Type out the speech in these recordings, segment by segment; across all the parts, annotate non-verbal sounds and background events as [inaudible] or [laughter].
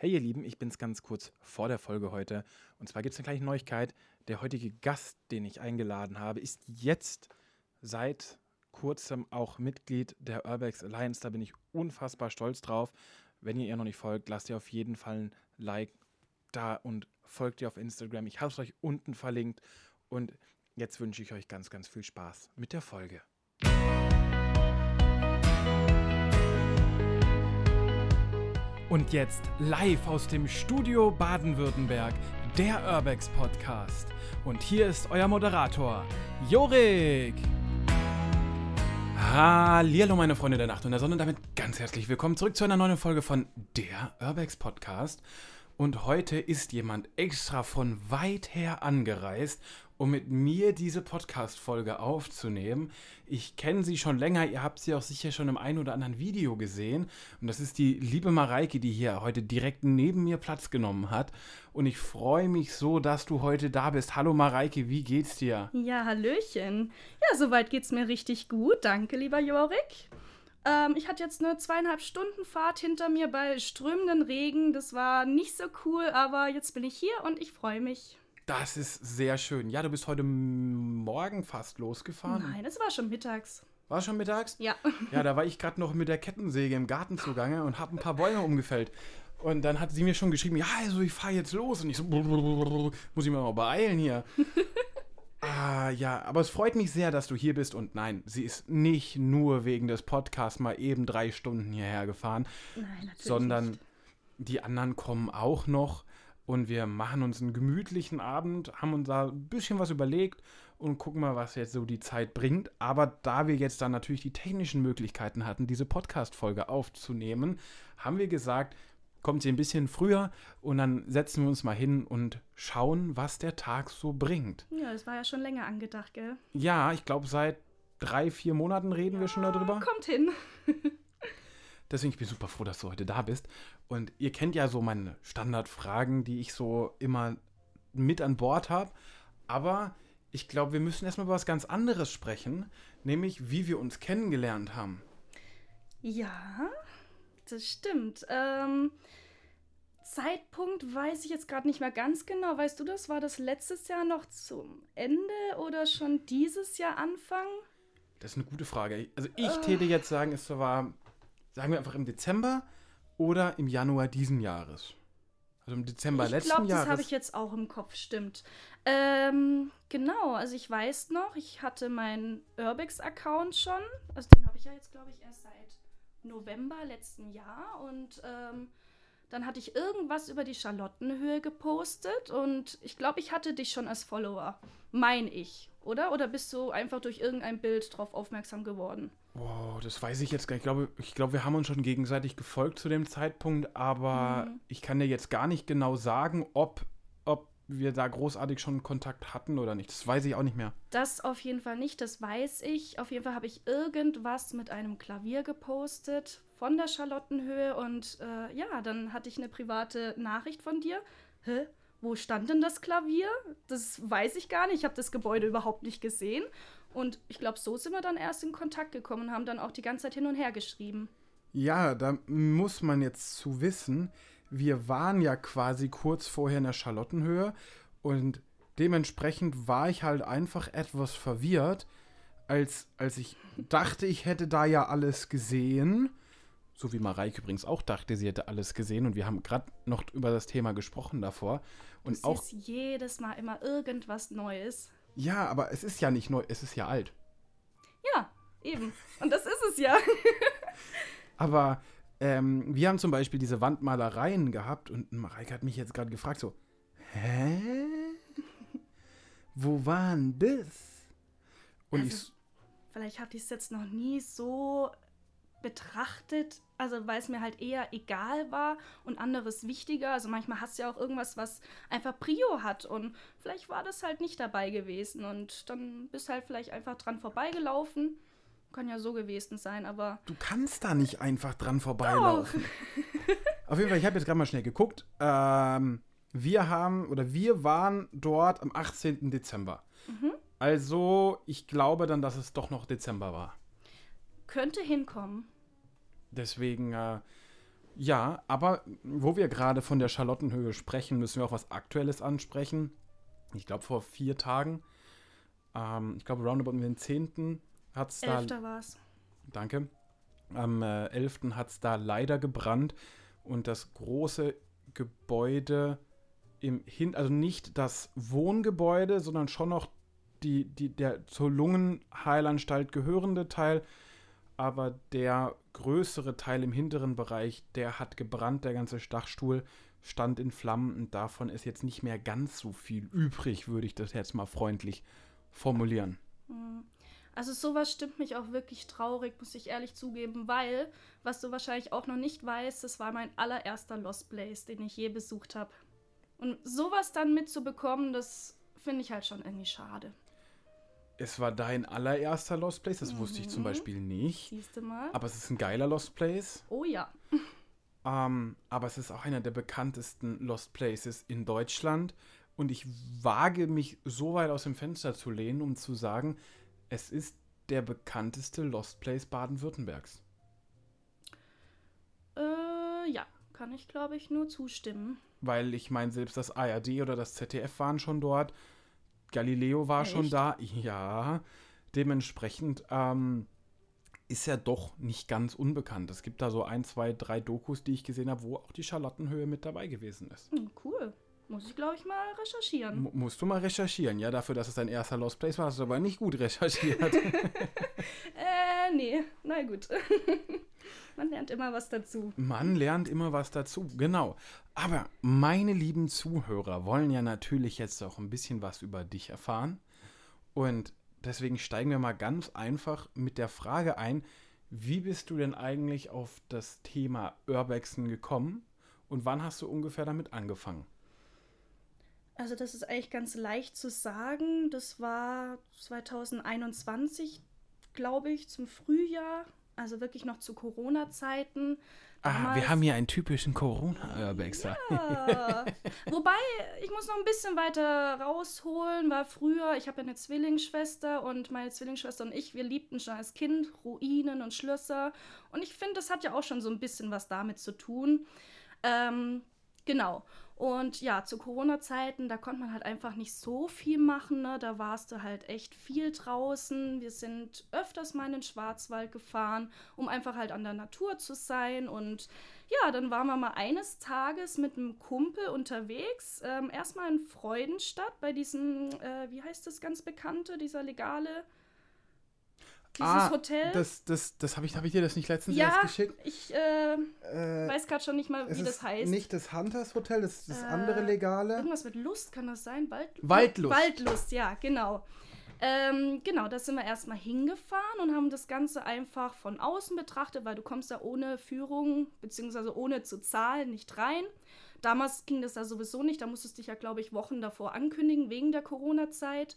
Hey ihr Lieben, ich bin's ganz kurz vor der Folge heute. Und zwar gibt es eine kleine Neuigkeit. Der heutige Gast, den ich eingeladen habe, ist jetzt seit kurzem auch Mitglied der Urbex Alliance. Da bin ich unfassbar stolz drauf. Wenn ihr ihr noch nicht folgt, lasst ihr auf jeden Fall ein Like da und folgt ihr auf Instagram. Ich habe es euch unten verlinkt. Und jetzt wünsche ich euch ganz, ganz viel Spaß mit der Folge. Und jetzt live aus dem Studio Baden-Württemberg, der Urbex Podcast. Und hier ist euer Moderator, Jorik. Hallo meine Freunde der Nacht und der Sonne und damit ganz herzlich willkommen zurück zu einer neuen Folge von der Urbex Podcast. Und heute ist jemand extra von weit her angereist, um mit mir diese Podcast-Folge aufzunehmen. Ich kenne sie schon länger, ihr habt sie auch sicher schon im einen oder anderen Video gesehen. Und das ist die liebe Mareike, die hier heute direkt neben mir Platz genommen hat. Und ich freue mich so, dass du heute da bist. Hallo Mareike, wie geht's dir? Ja, Hallöchen. Ja, soweit geht's mir richtig gut. Danke, lieber Jorik. Ähm, ich hatte jetzt eine zweieinhalb Stunden Fahrt hinter mir bei strömenden Regen. Das war nicht so cool, aber jetzt bin ich hier und ich freue mich. Das ist sehr schön. Ja, du bist heute Morgen fast losgefahren. Nein, es war schon mittags. War schon mittags? Ja. [laughs] Ja, da war ich gerade noch mit der Kettensäge im Garten zugange und habe ein paar Bäume umgefällt. Und dann hat sie mir schon geschrieben, ja, also ich fahre jetzt los. Und ich so, [laughs] muss ich mir mal beeilen hier. [laughs] Ah, ja, aber es freut mich sehr, dass du hier bist. Und nein, sie ist nicht nur wegen des Podcasts mal eben drei Stunden hierher gefahren, Nein, natürlich sondern nicht. die anderen kommen auch noch. Und wir machen uns einen gemütlichen Abend, haben uns da ein bisschen was überlegt und gucken mal, was jetzt so die Zeit bringt. Aber da wir jetzt dann natürlich die technischen Möglichkeiten hatten, diese Podcast-Folge aufzunehmen, haben wir gesagt, kommt sie ein bisschen früher und dann setzen wir uns mal hin und schauen, was der Tag so bringt. Ja, das war ja schon länger angedacht, gell? Ja, ich glaube, seit drei, vier Monaten reden wir schon darüber. Kommt hin. [laughs] Deswegen ich bin super froh, dass du heute da bist. Und ihr kennt ja so meine Standardfragen, die ich so immer mit an Bord habe. Aber ich glaube, wir müssen erstmal über was ganz anderes sprechen, nämlich wie wir uns kennengelernt haben. Ja, das stimmt. Ähm, Zeitpunkt weiß ich jetzt gerade nicht mehr ganz genau. Weißt du das? War das letztes Jahr noch zum Ende oder schon dieses Jahr Anfang? Das ist eine gute Frage. Also ich täte jetzt sagen, es war, sagen wir einfach im Dezember oder im Januar diesen Jahres. Also im Dezember ich letzten glaube, das Jahres. habe ich jetzt auch im Kopf, stimmt. Ähm, genau, also ich weiß noch, ich hatte meinen Urbix-Account schon. Also den habe ich ja jetzt, glaube ich, erst seit November letzten Jahr. Und ähm, dann hatte ich irgendwas über die Charlottenhöhe gepostet. Und ich glaube, ich hatte dich schon als Follower. Mein ich, oder? Oder bist du einfach durch irgendein Bild drauf aufmerksam geworden? Wow, das weiß ich jetzt gar nicht. Ich glaube, ich glaube, wir haben uns schon gegenseitig gefolgt zu dem Zeitpunkt, aber Mhm. ich kann dir jetzt gar nicht genau sagen, ob, ob wir da großartig schon Kontakt hatten oder nicht. Das weiß ich auch nicht mehr. Das auf jeden Fall nicht, das weiß ich. Auf jeden Fall habe ich irgendwas mit einem Klavier gepostet von der Charlottenhöhe und äh, ja, dann hatte ich eine private Nachricht von dir. Hä? Wo stand denn das Klavier? Das weiß ich gar nicht. Ich habe das Gebäude überhaupt nicht gesehen. Und ich glaube, so sind wir dann erst in Kontakt gekommen und haben dann auch die ganze Zeit hin und her geschrieben. Ja, da muss man jetzt zu wissen, wir waren ja quasi kurz vorher in der Charlottenhöhe und dementsprechend war ich halt einfach etwas verwirrt, als, als ich dachte, ich hätte da ja alles gesehen. So wie Mareike übrigens auch dachte, sie hätte alles gesehen und wir haben gerade noch über das Thema gesprochen davor. Und Du auch, jedes Mal immer irgendwas Neues. Ja, aber es ist ja nicht neu, es ist ja alt. Ja, eben. Und das ist es ja. [laughs] Aber ähm, wir haben zum Beispiel diese Wandmalereien gehabt und Mareike hat mich jetzt gerade gefragt, so, hä? Wo waren das? Und ich, Also- s- Vielleicht hatte ich es jetzt noch nie so betrachtet, also weil es mir halt eher egal war und anderes wichtiger. Also manchmal hast du ja auch irgendwas, was einfach Prio hat und vielleicht war das halt nicht dabei gewesen und dann bist halt vielleicht einfach dran vorbeigelaufen. Kann ja so gewesen sein, aber du kannst da nicht einfach dran vorbeilaufen. Auf jeden Fall, ich habe jetzt gerade mal schnell geguckt. Ähm, wir haben, oder wir waren dort am 18. Dezember. Mhm. Also, ich glaube dann, dass es doch noch Dezember war. Könnte hinkommen. Deswegen, äh, Ja, aber wo wir gerade von der Charlottenhöhe sprechen, müssen wir auch was Aktuelles ansprechen. Ich glaube, vor vier Tagen, ähm, ich glaube, roundabout um den 10. hat es da. Elfter war's. Danke. Am äh, 11. hat es da leider gebrannt und das große Gebäude im Hin, also nicht das Wohngebäude, sondern schon noch die, die, der zur Lungenheilanstalt gehörende Teil, aber der größere Teil im hinteren Bereich, der hat gebrannt, der ganze Dachstuhl stand in Flammen und davon ist jetzt nicht mehr ganz so viel übrig, würde ich das jetzt mal freundlich formulieren. Hm. Also sowas stimmt mich auch wirklich traurig, muss ich ehrlich zugeben, weil, was du wahrscheinlich auch noch nicht weißt, das war mein allererster Lost Place, den ich je besucht habe. Und sowas dann mitzubekommen, das finde ich halt schon irgendwie schade. Es war dein allererster Lost Place, das wusste ich zum Mhm. Beispiel nicht. Siehst du mal? Aber es ist ein geiler Lost Place. Oh ja. Ähm, aber es ist auch einer der bekanntesten Lost Places in Deutschland. Und ich wage mich so weit aus dem Fenster zu lehnen, um zu sagen, es ist der bekannteste Lost Place Baden-Württembergs. Äh, ja, kann ich glaube ich nur zustimmen. Weil ich meine, selbst das ARD oder das ZDF waren schon dort. Galileo war schon Echt? da. Ja, dementsprechend ähm, ist er doch nicht ganz unbekannt. Es gibt da so ein, zwei, drei Dokus, die ich gesehen habe, wo auch die Charlottenhöhe mit dabei gewesen ist. Hm, cool. Muss ich glaube ich mal recherchieren. Mu- musst du mal recherchieren. Ja, dafür, dass es dein erster Lost Place war, hast du aber nicht gut recherchiert. [laughs] Äh, nee. Na gut. [laughs] Man lernt immer was dazu. Man lernt immer was dazu, genau. Aber meine lieben Zuhörer wollen ja natürlich jetzt auch ein bisschen was über dich erfahren. Und deswegen steigen wir mal ganz einfach mit der Frage ein, wie bist du denn eigentlich auf das Thema Urbexen gekommen und wann hast du ungefähr damit angefangen? Also das ist eigentlich ganz leicht zu sagen. Das war 2021, glaube ich, zum Frühjahr. Also wirklich noch zu Corona-Zeiten. Ah, wir haben hier einen typischen Corona-Urbexer. Ja. [laughs] Wobei, ich muss noch ein bisschen weiter rausholen, weil früher, ich habe ja eine Zwillingsschwester und meine Zwillingsschwester und ich, wir liebten schon als Kind Ruinen und Schlösser. Und ich finde, das hat ja auch schon so ein bisschen was damit zu tun. Ähm, genau. Und ja, zu Corona-Zeiten, da konnte man halt einfach nicht so viel machen. Ne? Da warst du halt echt viel draußen. Wir sind öfters mal in den Schwarzwald gefahren, um einfach halt an der Natur zu sein. Und ja, dann waren wir mal eines Tages mit einem Kumpel unterwegs. Ähm, erstmal in Freudenstadt bei diesem, äh, wie heißt das ganz bekannte, dieser legale, dieses Hotel. Ah, Das, das, das habe ich, hab ich dir das nicht letztens ja, erst geschickt? ich äh, Äh, weiß gerade schon nicht mal, wie das heißt. Nicht das Hunters Hotel, das ist das Äh, andere legale. Irgendwas mit Lust kann das sein? Wald Waldlust. Waldlust, ja, genau. Ähm, genau, da sind wir erstmal hingefahren und haben das Ganze einfach von außen betrachtet, weil du kommst da ohne Führung, beziehungsweise ohne zu zahlen, nicht rein. Damals ging das ja sowieso nicht, da musstest du dich ja, glaube ich, Wochen davor ankündigen, wegen der Corona-Zeit.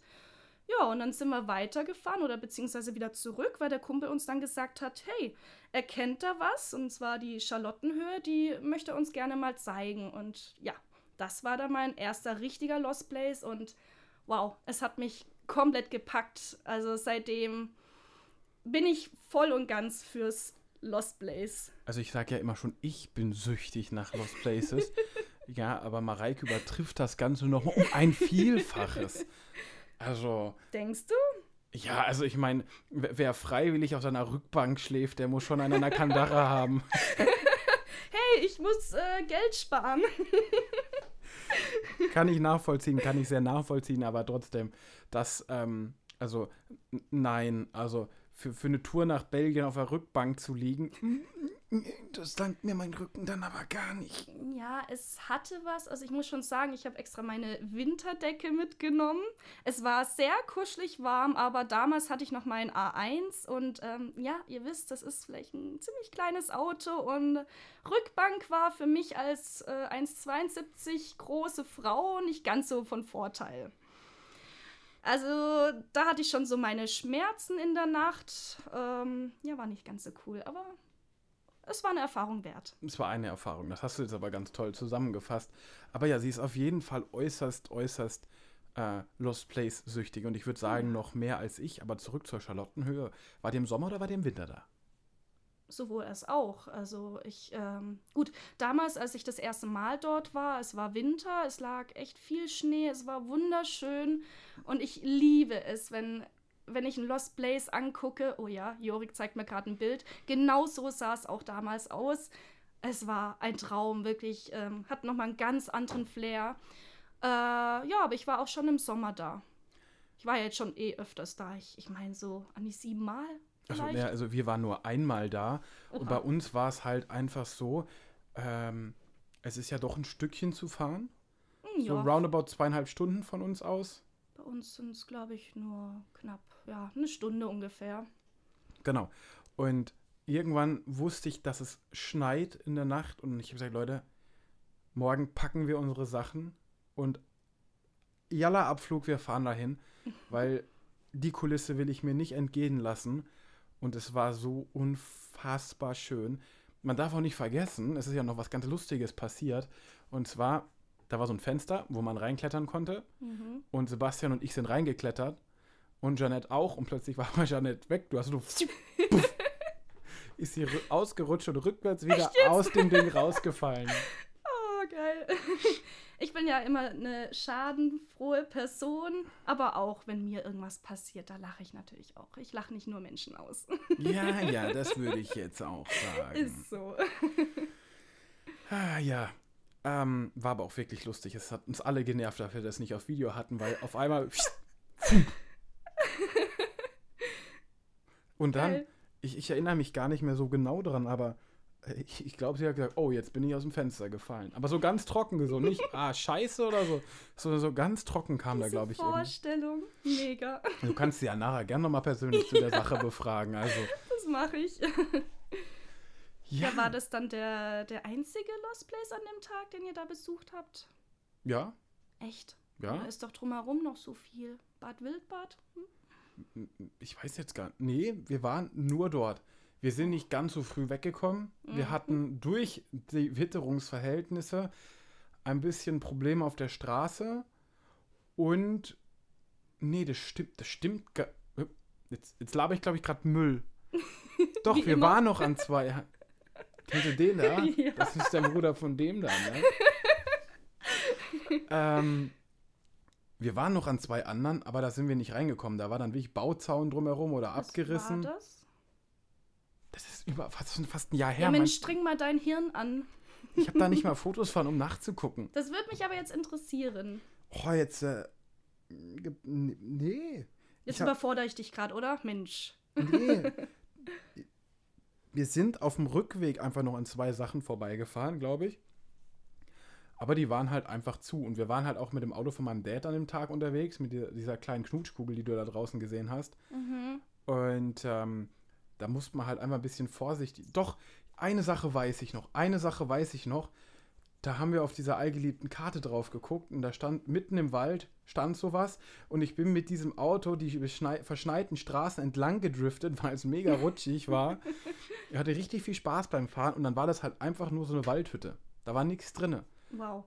Ja, und dann sind wir weitergefahren oder beziehungsweise wieder zurück, weil der Kumpel uns dann gesagt hat, hey, er kennt da was, und zwar die Charlottenhöhe, die möchte er uns gerne mal zeigen. Und ja, das war dann mein erster richtiger Lost Place und wow, es hat mich komplett gepackt. Also seitdem bin ich voll und ganz fürs Lost Place. Also ich sage ja immer schon, ich bin süchtig nach Lost Places. [laughs] ja, aber Mareike übertrifft das Ganze noch um ein Vielfaches. Also, Denkst du? ja, also ich meine, wer freiwillig auf seiner Rückbank schläft, der muss schon einen Nakandara [laughs] haben. Hey, ich muss äh, Geld sparen. [laughs] Kann ich nachvollziehen, kann ich sehr nachvollziehen, aber trotzdem, das, ähm, also, nein, also für, für eine Tour nach Belgien auf der Rückbank zu liegen, das dankt mir mein Rücken dann aber gar nicht. Ja, es hatte was. Also ich muss schon sagen, ich habe extra meine Winterdecke mitgenommen. Es war sehr kuschelig warm, aber damals hatte ich noch mein A1 und ähm, ja, ihr wisst, das ist vielleicht ein ziemlich kleines Auto und Rückbank war für mich als äh, 1,72 große Frau nicht ganz so von Vorteil. Also da hatte ich schon so meine Schmerzen in der Nacht. Ähm, ja, war nicht ganz so cool, aber es war eine Erfahrung wert. Es war eine Erfahrung, das hast du jetzt aber ganz toll zusammengefasst. Aber ja, sie ist auf jeden Fall äußerst, äußerst äh, Lost Place süchtig und ich würde sagen, noch mehr als ich. Aber zurück zur Charlottenhöhe. War die im Sommer oder war die im Winter da? sowohl als auch. Also ich, ähm, gut, damals, als ich das erste Mal dort war, es war Winter, es lag echt viel Schnee, es war wunderschön und ich liebe es, wenn, wenn ich ein Lost Place angucke. Oh ja, Jorik zeigt mir gerade ein Bild. Genau so sah es auch damals aus. Es war ein Traum, wirklich. Ähm, hat nochmal einen ganz anderen Flair. Äh, ja, aber ich war auch schon im Sommer da. Ich war ja jetzt schon eh öfters da. Ich, ich meine so an die sieben Mal. Also, ja, also wir waren nur einmal da und Oha. bei uns war es halt einfach so, ähm, es ist ja doch ein Stückchen zu fahren. Hm, So ja, roundabout zweieinhalb Stunden von uns aus. Bei uns sind es, glaube ich, nur knapp, ja, eine Stunde ungefähr. Genau. Und irgendwann wusste ich, dass es schneit in der Nacht und ich habe gesagt, Leute, morgen packen wir unsere Sachen und jalla Abflug, wir fahren dahin, [laughs] weil die Kulisse will ich mir nicht entgehen lassen und es war so unfassbar schön. Man darf auch nicht vergessen, es ist ja noch was ganz Lustiges passiert und zwar, da war so ein Fenster, wo man reinklettern konnte Mhm. und Sebastian und ich sind reingeklettert und Janette auch und plötzlich war [laughs] aber Janette weg. Du hast so [laughs] puff, ist sie ausgerutscht und rückwärts wieder aus dem Ding rausgefallen. [laughs] Oh, geil. Ich bin ja immer eine schadenfrohe Person, aber auch wenn mir irgendwas passiert, da lache ich natürlich auch. Ich lache nicht nur Menschen aus. Ja, ja, das würde ich jetzt auch sagen. Ist so. Ah, ja. Ähm, war aber auch wirklich lustig. Es hat uns alle genervt, dass wir das nicht auf Video hatten, weil auf einmal. [laughs] Und dann, ich, ich erinnere mich gar nicht mehr so genau dran, aber äh, ich, ich glaube, sie hat gesagt, oh, jetzt bin ich aus dem Fenster gefallen. Aber so ganz trocken, so nicht, [laughs] ah, scheiße oder so. So, so ganz trocken kam da, Diese glaube ich. Vorstellung. Mega. Du kannst sie ja nachher gerne nochmal persönlich zu der Sache [laughs] befragen. Also, Das mache ich. Ja. Ja, war das dann der, der einzige Lost Place an dem Tag, den ihr da besucht habt? Ja, Echt? ja. Da ist doch drumherum noch so viel. Bad Wildbad? Hm? Ich weiß jetzt gar nicht. Nee, wir waren nur dort. Wir sind nicht ganz so früh weggekommen. Wir Mhm. hatten durch die Witterungsverhältnisse ein bisschen Probleme auf der Straße. Und. Nee, das stimmt. Das stimmt. Jetzt, jetzt laber ich, glaube ich, gerade Müll. [laughs] Doch, Wie wir immer. waren noch an zwei. Du den da? [laughs] Ja. Das ist der Bruder von dem da, ne? [laughs] ähm, wir waren noch an zwei anderen, aber da sind wir nicht reingekommen. Da war dann wirklich Bauzaun drumherum oder Was abgerissen. War das? Das ist über fast, fast ein Jahr her. Ja. Mensch, string mal dein Hirn an. Ich habe da nicht mal [laughs] Fotos von, um nachzugucken. Das würde mich aber jetzt interessieren. Oh, jetzt. Äh, nee. Jetzt Ich hab- überfordere ich dich gerade, oder? Mensch. Nee. Wir sind auf dem Rückweg einfach noch an zwei Sachen vorbeigefahren, glaube ich. Aber die waren halt einfach zu. Und wir waren halt auch mit dem Auto von meinem Dad an dem Tag unterwegs, mit dieser, kleinen Knutschkugel, die du da draußen gesehen hast. Mhm. Und ähm, da musste man halt einfach ein bisschen vorsichtig. Doch, eine Sache weiß ich noch. Eine Sache weiß ich noch. Da haben wir auf dieser allgeliebten Karte drauf geguckt und da stand mitten im Wald stand sowas und ich bin mit diesem Auto die verschneiten Straßen entlang gedriftet, [laughs] weil es mega rutschig war. Ich hatte richtig viel Spaß beim Fahren und dann war das halt einfach nur so eine Waldhütte. Da war nichts drinne. Wow.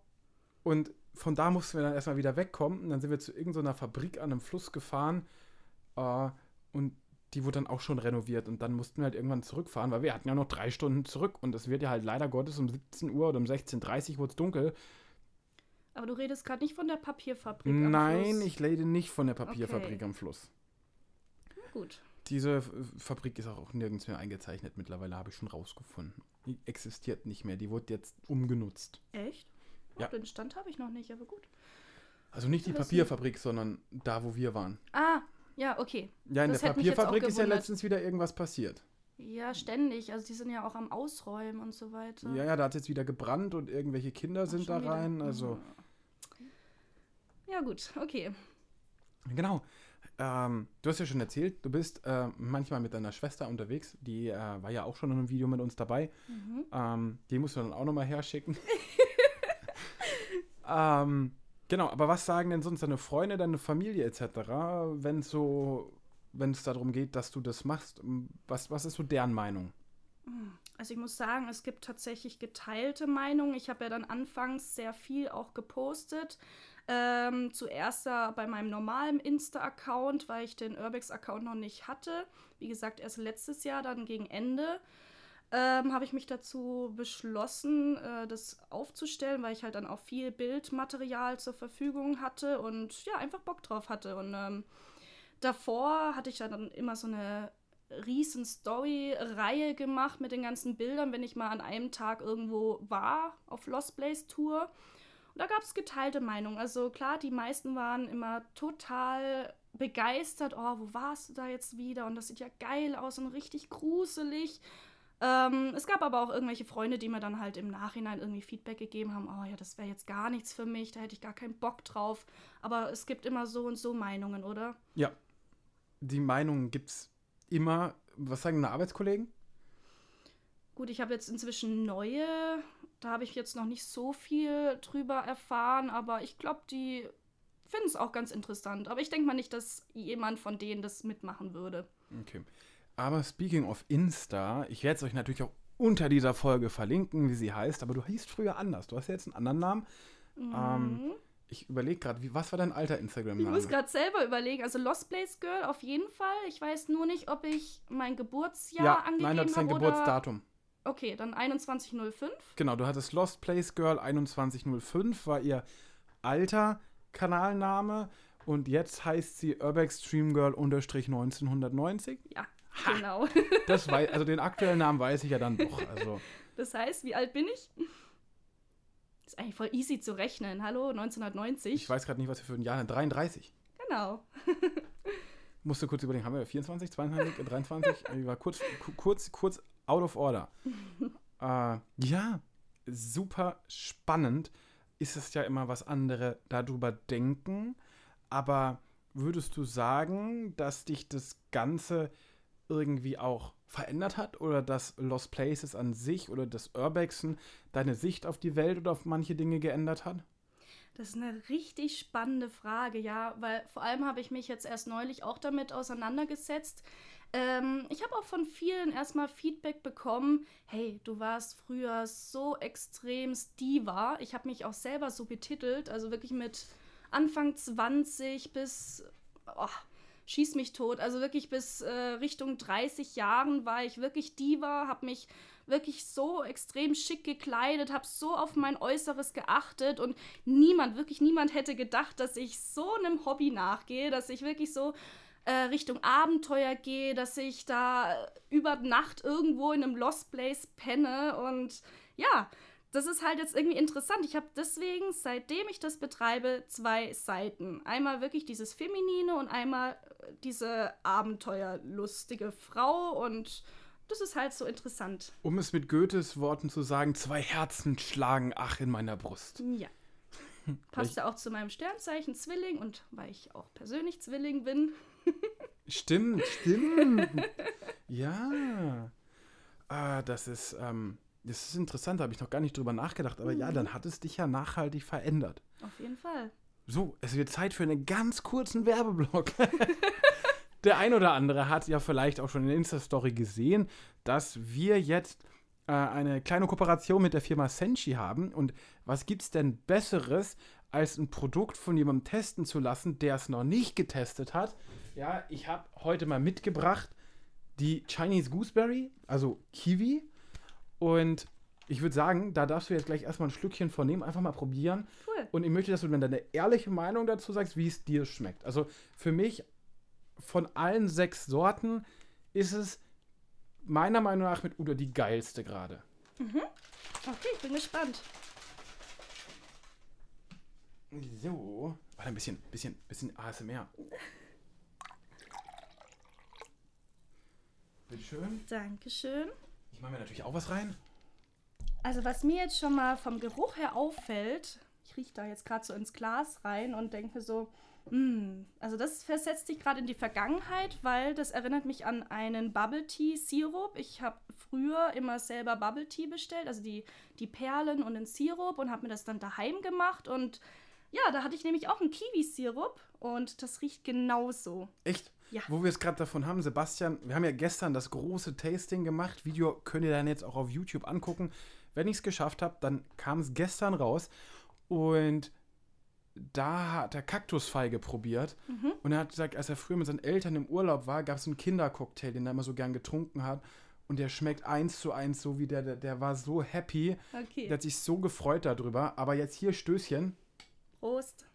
Und von da mussten wir dann erstmal wieder wegkommen. Und dann sind wir zu irgendeiner Fabrik an einem Fluss gefahren. Äh, und die wurde dann auch schon renoviert. Und dann mussten wir halt irgendwann zurückfahren, weil wir hatten ja noch drei Stunden zurück. Und es wird ja halt leider Gottes um 17 Uhr oder um 16.30 Uhr wurde es dunkel. Aber du redest gerade nicht von der Papierfabrik. am Nein, Fluss. ich rede nicht von der Papierfabrik Okay. am Fluss. Gut. Diese Fabrik ist auch nirgends mehr eingezeichnet. Mittlerweile habe ich schon rausgefunden. Die existiert nicht mehr. Die wurde jetzt umgenutzt. Echt? Oh, Ja. Den Stand habe ich noch nicht, aber gut. Also nicht die Papierfabrik, sondern da, wo wir waren. Ah, ja, okay. Ja, in Das der Papierfabrik ist ja letztens wieder irgendwas passiert. Ja, ständig. Also die sind ja auch am Ausräumen und so weiter. Ja, ja, da hat jetzt wieder gebrannt und irgendwelche Kinder Ach, sind da schon wieder. rein. Also, Ja, gut, okay. genau. Ähm, du hast ja schon erzählt, du bist äh, manchmal mit deiner Schwester unterwegs. Die äh, war ja auch schon in einem Video mit uns dabei. Mhm. Ähm, die musst du dann auch nochmal herschicken. [laughs] ähm, genau, aber was sagen denn sonst deine Freunde, deine Familie etc., wenn so, wenn es darum geht, dass du das machst? Was, was ist so deren Meinung? Also ich muss sagen, es gibt tatsächlich geteilte Meinungen. Ich habe ja dann anfangs sehr viel auch gepostet. Ähm, zuerst bei meinem normalen Insta-Account, weil ich den Urbex-Account noch nicht hatte. Wie gesagt, erst letztes Jahr, dann gegen Ende. Ähm, habe ich mich dazu beschlossen, äh, das aufzustellen, weil ich halt dann auch viel Bildmaterial zur Verfügung hatte und ja, einfach Bock drauf hatte. Und ähm, davor hatte ich dann immer so eine riesen Story-Reihe gemacht mit den ganzen Bildern, wenn ich mal an einem Tag irgendwo war auf Lost Place Tour. Und da gab es geteilte Meinungen. Also klar, die meisten waren immer total begeistert. Oh, wo warst du da jetzt wieder? Und das sieht ja geil aus und richtig gruselig. Ähm, es gab aber auch irgendwelche Freunde, die mir dann halt im Nachhinein irgendwie Feedback gegeben haben, oh ja, das wäre jetzt gar nichts für mich, da hätte ich gar keinen Bock drauf. Aber es gibt immer so und so Meinungen, oder? Ja, die Meinungen gibt es immer. Was sagen deine Arbeitskollegen? Gut, ich habe jetzt inzwischen neue, da habe ich jetzt noch nicht so viel drüber erfahren, aber ich glaube, die finden es auch ganz interessant. Aber ich denke mal nicht, dass jemand von denen das mitmachen würde. Okay. Aber speaking of Insta, ich werde es euch natürlich auch unter dieser Folge verlinken, wie sie heißt, aber du hießt früher anders. Du hast ja jetzt einen anderen Namen. Mhm. Ähm, ich überlege gerade, was war dein alter Ich Instagram-Name? muss gerade selber überlegen. Also Lost Place Girl auf jeden Fall. Ich weiß nur nicht, ob ich mein Geburtsjahr ja, angegeben nein, das ist dein habe. Geburtsdatum. Okay, dann 2105. Genau, du hattest Lost Place Girl 2105, war ihr alter Kanalname und jetzt heißt sie Urbex Stream Girl unterstrich 1990. Ja, genau. [laughs] Das wei also den aktuellen Namen weiß ich ja dann doch. Also Das heißt, wie alt bin ich? Ist eigentlich voll easy zu rechnen. Hallo, 1990. ich weiß gerade nicht, was wir für ein Jahr haben. 33. Genau. [laughs] Musste kurz überlegen, haben wir 24, 22, 23? Ich war kurz, ku- kurz, kurz out of order. [laughs] äh, ja, super spannend ist es ja immer, was andere darüber denken. Aber würdest du sagen, dass dich das Ganze irgendwie auch verändert hat? Oder dass Lost Places an sich oder das Urbexen deine Sicht auf die Welt oder auf manche Dinge geändert hat? Das ist eine richtig spannende Frage, ja, weil vor allem habe ich mich jetzt erst neulich auch damit auseinandergesetzt. Ähm, ich habe auch von vielen erstmal Feedback bekommen, hey, du warst früher so extrem Diva. Ich habe mich auch selber so betitelt, also wirklich mit Anfang 20 bis, oh, schieß mich tot, also wirklich bis äh, Richtung 30 Jahren war ich wirklich Diva, habe mich wirklich so extrem schick gekleidet, habe so auf mein Äußeres geachtet und niemand, wirklich niemand hätte gedacht, dass ich so einem Hobby nachgehe, dass ich wirklich so äh, Richtung Abenteuer gehe, dass ich da äh, über Nacht irgendwo in einem Lost Place penne und ja, das ist halt jetzt irgendwie interessant. Ich habe deswegen, seitdem ich das betreibe, zwei Seiten. Einmal wirklich dieses Feminine und einmal diese abenteuerlustige Frau und das ist halt so interessant. Um es mit Goethes Worten zu sagen, zwei Herzen schlagen ach in meiner Brust. Ja. [laughs] Passt ja auch zu meinem Sternzeichen Zwilling und weil ich auch persönlich Zwilling bin. [laughs] Stimmt, stimmt. ja. Ah, das ist, ähm, das ist interessant, da habe ich noch gar nicht drüber nachgedacht. Aber ja, dann hat es dich ja nachhaltig verändert. Auf jeden Fall. So, es wird Zeit für einen ganz kurzen Werbeblock. [laughs] Der ein oder andere hat ja vielleicht auch schon in der Insta-Story gesehen, dass wir jetzt äh, eine kleine Kooperation mit der Firma Senshi haben. Und was gibt's denn Besseres, als ein Produkt von jemandem testen zu lassen, der es noch nicht getestet hat? Ja, ich habe heute mal mitgebracht die Chinese Gooseberry, also Kiwi. Und ich würde sagen, da darfst du jetzt gleich erstmal ein Schlückchen von nehmen, einfach mal probieren. Cool. Und ich möchte, dass du mir deine ehrliche Meinung dazu sagst, wie es dir schmeckt. Also für mich, von allen sechs Sorten, ist es meiner Meinung nach mit Udo die geilste gerade. Okay, ich bin gespannt. So. Warte, ein bisschen, bisschen, bisschen ASMR. Bitteschön. Dankeschön. Ich mache mir natürlich auch was rein. Also was mir jetzt schon mal vom Geruch her auffällt, ich rieche da jetzt gerade so ins Glas rein und denke mir so, mm, also das versetzt sich gerade in die Vergangenheit, weil das erinnert mich an einen Bubble Tea Sirup. Ich habe früher immer selber Bubble Tea bestellt, also die, die Perlen und den Sirup und habe mir das dann daheim gemacht und ja, da hatte ich nämlich auch einen Kiwi-Sirup und das riecht genauso. Echt? Ja. Wo wir es gerade davon haben, Sebastian, wir haben ja gestern das große Tasting gemacht. Video könnt ihr dann jetzt auch auf YouTube angucken. Wenn ich es geschafft habe, dann kam es gestern raus und da hat er Kaktusfeige probiert und er hat gesagt, als er früher mit seinen Eltern im Urlaub war, gab es einen Kindercocktail, den er immer so gern getrunken hat. und der schmeckt eins zu eins so wie der, der, der war so happy. Okay. Der hat sich so gefreut darüber. Aber jetzt hier Stößchen. Prost.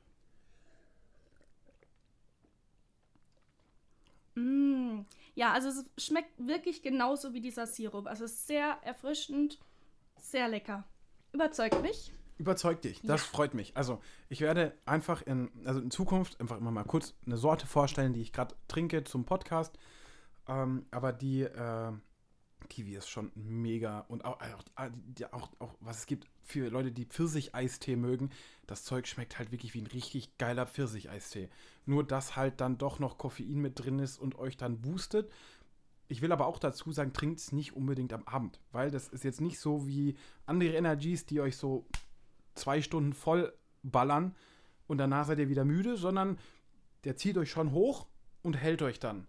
Mm. Ja, also es schmeckt wirklich genauso wie dieser Sirup. Also es ist sehr erfrischend, sehr lecker. Überzeugt mich. Überzeugt dich, das Ja. freut mich. Also ich werde einfach in, also in Zukunft einfach immer mal kurz eine Sorte vorstellen, die ich gerade trinke zum Podcast. Ähm, aber die äh, Kiwi ist schon mega und auch, auch, die- auch, auch, was es gibt für Leute, die Pfirsich-Eistee mögen, das Zeug schmeckt halt wirklich wie ein richtig geiler Pfirsich-Eistee. Nur, dass halt dann doch noch Koffein mit drin ist und euch dann boostet. Ich will aber auch dazu sagen, trinkt es nicht unbedingt am Abend, weil das ist jetzt nicht so wie andere Energies, die euch so zwei Stunden voll ballern und danach seid ihr wieder müde, sondern der zieht euch schon hoch und hält euch dann.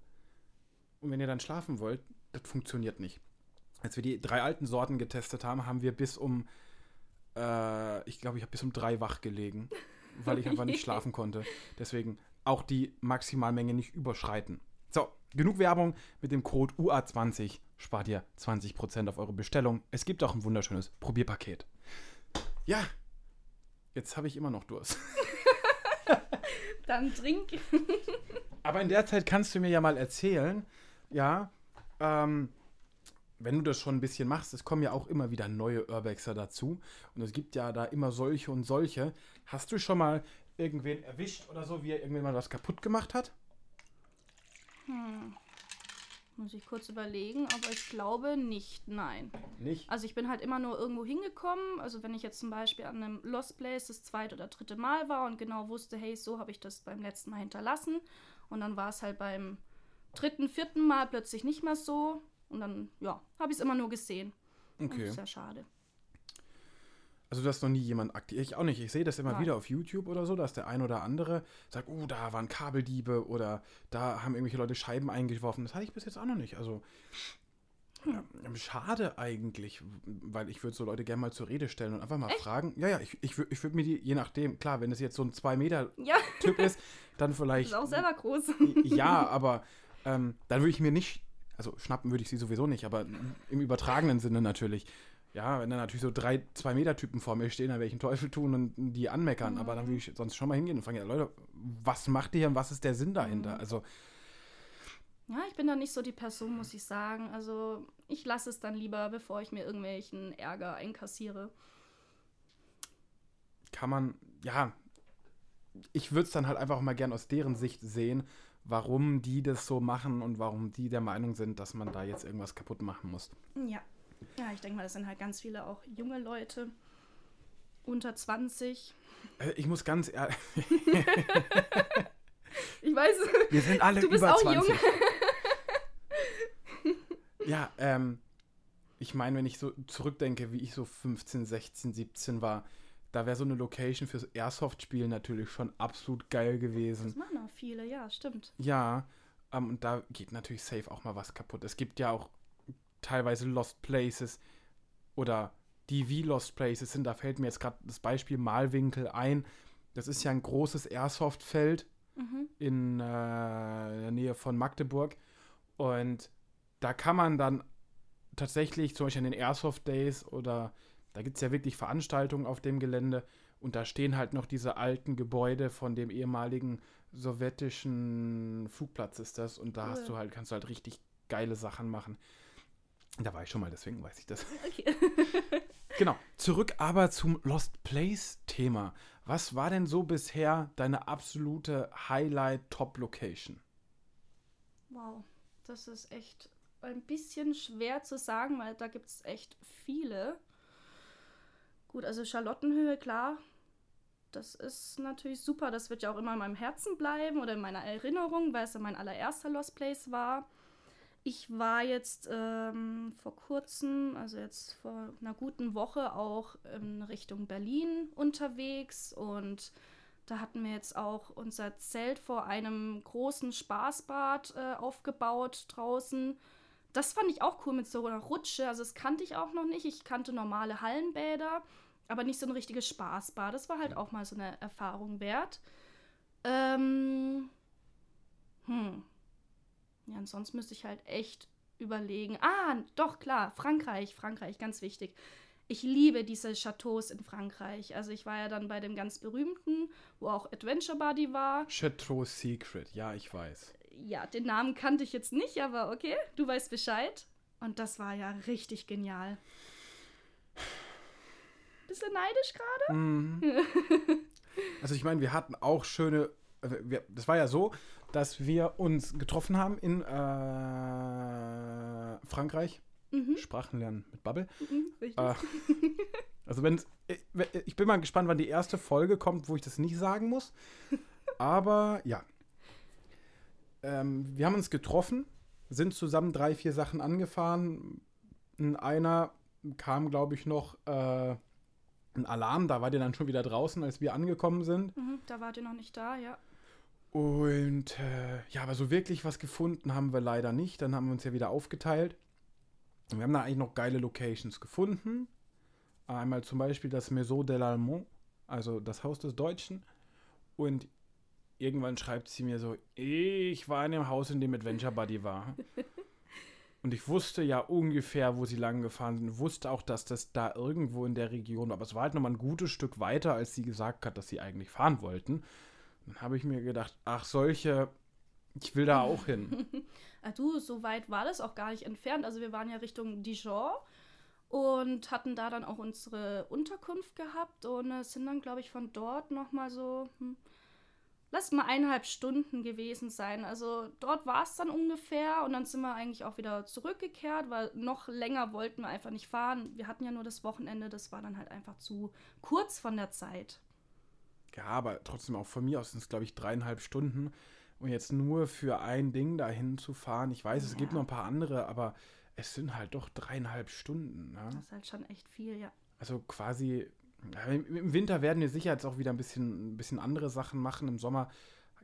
Und wenn ihr dann schlafen wollt, das funktioniert nicht. Als wir die drei alten Sorten getestet haben, haben wir bis um, äh, ich glaube, ich habe bis um drei wach gelegen, weil ich einfach nicht [laughs] schlafen konnte. Deswegen auch die Maximalmenge nicht überschreiten. So, genug Werbung. Mit dem Code UA20 spart ihr 20% auf eure Bestellung. Es gibt auch ein wunderschönes Probierpaket. Ja, jetzt habe ich immer noch Durst. [laughs] Dann trink. [laughs] Aber in der Zeit kannst du mir ja mal erzählen, ja, ähm, wenn du das schon ein bisschen machst, es kommen ja auch immer wieder neue Urbexer dazu. Und es gibt ja da immer solche und solche. Hast du schon mal irgendwen erwischt oder so, wie er irgendwann mal was kaputt gemacht hat? Hm. Muss ich kurz überlegen, aber ich glaube nicht, nein. Nicht? Also ich bin halt immer nur irgendwo hingekommen. Also wenn ich jetzt zum Beispiel an einem Lost Place das zweite oder dritte Mal war und genau wusste, hey, so habe ich das beim letzten Mal hinterlassen. Und dann war es halt beim dritten, vierten Mal plötzlich nicht mehr so. Und dann, ja, habe ich es immer nur gesehen. Und Okay. Das ist ja schade. Also, dass noch nie jemand aktiv. Ich auch nicht. Ich sehe das immer Nein. wieder auf YouTube oder so, dass der ein oder andere sagt, oh, da waren Kabeldiebe oder da haben irgendwelche Leute Scheiben eingeworfen. Das hatte ich bis jetzt auch noch nicht. Also. ähm, Schade eigentlich, weil ich würde so Leute gerne mal zur Rede stellen und einfach mal fragen. Ja, ja, ich, ich würde ich würd mir die, je nachdem, klar, wenn es jetzt so ein 2-Meter-Typ Ja, [laughs] ist, dann vielleicht. ist auch selber groß. [laughs] Ja, aber ähm, dann würde ich mir nicht, also schnappen würde ich sie sowieso nicht, aber im übertragenen Sinne natürlich. Ja, wenn da natürlich so drei, zwei Meter Typen vor mir stehen, dann werde ich einen Teufel tun und die anmeckern. Aber dann würde ich sonst schon mal hingehen und fragen, ja, Leute, was macht ihr hier und was ist der Sinn dahinter? Also, Ja, ich bin da nicht so die Person, muss ich sagen. Also ich lasse es dann lieber, bevor ich mir irgendwelchen Ärger einkassiere. kann man, ja, ich würde es dann halt einfach mal gern aus deren Sicht sehen, warum die das so machen und warum die der Meinung sind, dass man da jetzt irgendwas kaputt machen muss. Ja. Ja, ich denke mal, das sind halt ganz viele auch junge Leute. Unter 20. Äh, Ich muss ganz ehrlich, [laughs] Ich weiß, wir sind alle Du bist über auch 20. jung. [laughs] Ja, ähm, ich meine, wenn ich so zurückdenke, wie ich so 15, 16, 17 war, da wäre so eine Location fürs Airsoft-Spiel natürlich schon absolut geil das gewesen. machen auch viele, ja, stimmt. Ja, ähm, und da geht natürlich safe auch mal was kaputt. Es gibt ja auch teilweise Lost Places oder die wie Lost Places sind. Da fällt mir jetzt gerade das Beispiel Malwinkel ein. Das ist ja ein großes Airsoft-Feld Mhm. in äh, der Nähe von Magdeburg. Und da kann man dann tatsächlich, zum Beispiel an den Airsoft Days oder da gibt es ja wirklich Veranstaltungen auf dem Gelände und da stehen halt noch diese alten Gebäude von dem ehemaligen sowjetischen Flugplatz ist das und da hast Cool. du halt, kannst du halt richtig geile Sachen machen. Da war ich schon mal, deswegen weiß ich das. [laughs] Okay. [laughs] Genau. Zurück aber zum Lost Place-Thema. Was war denn so bisher deine absolute Highlight-Top-Location? Wow, das ist echt ein bisschen schwer zu sagen, weil da gibt es echt viele. Gut, also Charlottenhöhe, klar. Das ist natürlich super. Das wird ja auch immer in meinem Herzen bleiben oder in meiner Erinnerung, weil es ja mein allererster Lost Place war. Ich war jetzt ähm, vor kurzem, also jetzt vor einer guten Woche, auch in Richtung Berlin unterwegs und da hatten wir jetzt auch unser Zelt vor einem großen Spaßbad äh, aufgebaut draußen. Das fand ich auch cool mit so einer Rutsche. Also das kannte ich auch noch nicht. Ich kannte normale Hallenbäder, aber nicht so ein richtiges Spaßbad. Das war halt auch mal so eine Erfahrung wert. Ähm, hm. Ja, ansonsten müsste ich halt echt überlegen. Ah, doch, klar, Frankreich, Frankreich, ganz wichtig. Ich liebe diese Chateaus in Frankreich. Also ich war ja dann bei dem ganz berühmten, wo auch Adventure Buddy war. Chateau Secret, ja, ich weiß. Ja, den Namen kannte ich jetzt nicht, aber okay, du weißt Bescheid. Und das war ja richtig genial. Bisschen neidisch gerade? Mhm. [laughs] also ich meine, wir hatten auch schöne. Also wir, das war ja so, dass wir uns getroffen haben in äh, Frankreich. Mhm. Sprachen lernen mit Bubble. Mhm, richtig. Äh, also wenn ich, ich bin mal gespannt, wann die erste Folge kommt, wo ich das nicht sagen muss. Aber ja. Ähm, wir haben uns getroffen, sind zusammen drei, vier Sachen angefahren. In einer kam, glaube ich, noch äh, ein Alarm. Da war der dann schon wieder draußen, als wir angekommen sind. Mhm, da wart ihr noch nicht da, ja. Und äh, ja, aber so wirklich was gefunden haben wir leider nicht. Dann haben wir uns ja wieder aufgeteilt. Wir haben da eigentlich noch geile Locations gefunden. Einmal zum Beispiel das Maison de l'Allemand, also das Haus des Deutschen. Und irgendwann schreibt sie mir so, ich war in dem Haus, in dem Adventure Buddy war. [laughs] Und ich wusste ja ungefähr, wo sie lang gefahren sind. Wusste auch, dass das da irgendwo in der Region war. Aber es war halt nochmal ein gutes Stück weiter, als sie gesagt hat, dass sie eigentlich fahren wollten. Dann habe ich mir gedacht, ach, solche, ich will da auch hin. [laughs] ah, du, so weit war das auch gar nicht entfernt. Also wir waren ja Richtung Dijon und hatten da dann auch unsere Unterkunft gehabt und äh, sind dann, glaube ich, von dort nochmal so, hm, lass mal eineinhalb Stunden gewesen sein. Also dort war es dann ungefähr und dann sind wir eigentlich auch wieder zurückgekehrt, weil noch länger wollten wir einfach nicht fahren. Wir hatten ja nur das Wochenende, das war dann halt einfach zu kurz von der Zeit. Ja, aber trotzdem auch von mir aus sind es, glaube ich, dreieinhalb Stunden. Und jetzt nur für ein Ding dahin zu fahren, ich weiß, ja. es gibt noch ein paar andere, aber es sind halt doch dreieinhalb Stunden. Ne? Das ist halt schon echt viel, ja. Also quasi im Winter werden wir sicher jetzt auch wieder ein bisschen, ein bisschen andere Sachen machen. Im Sommer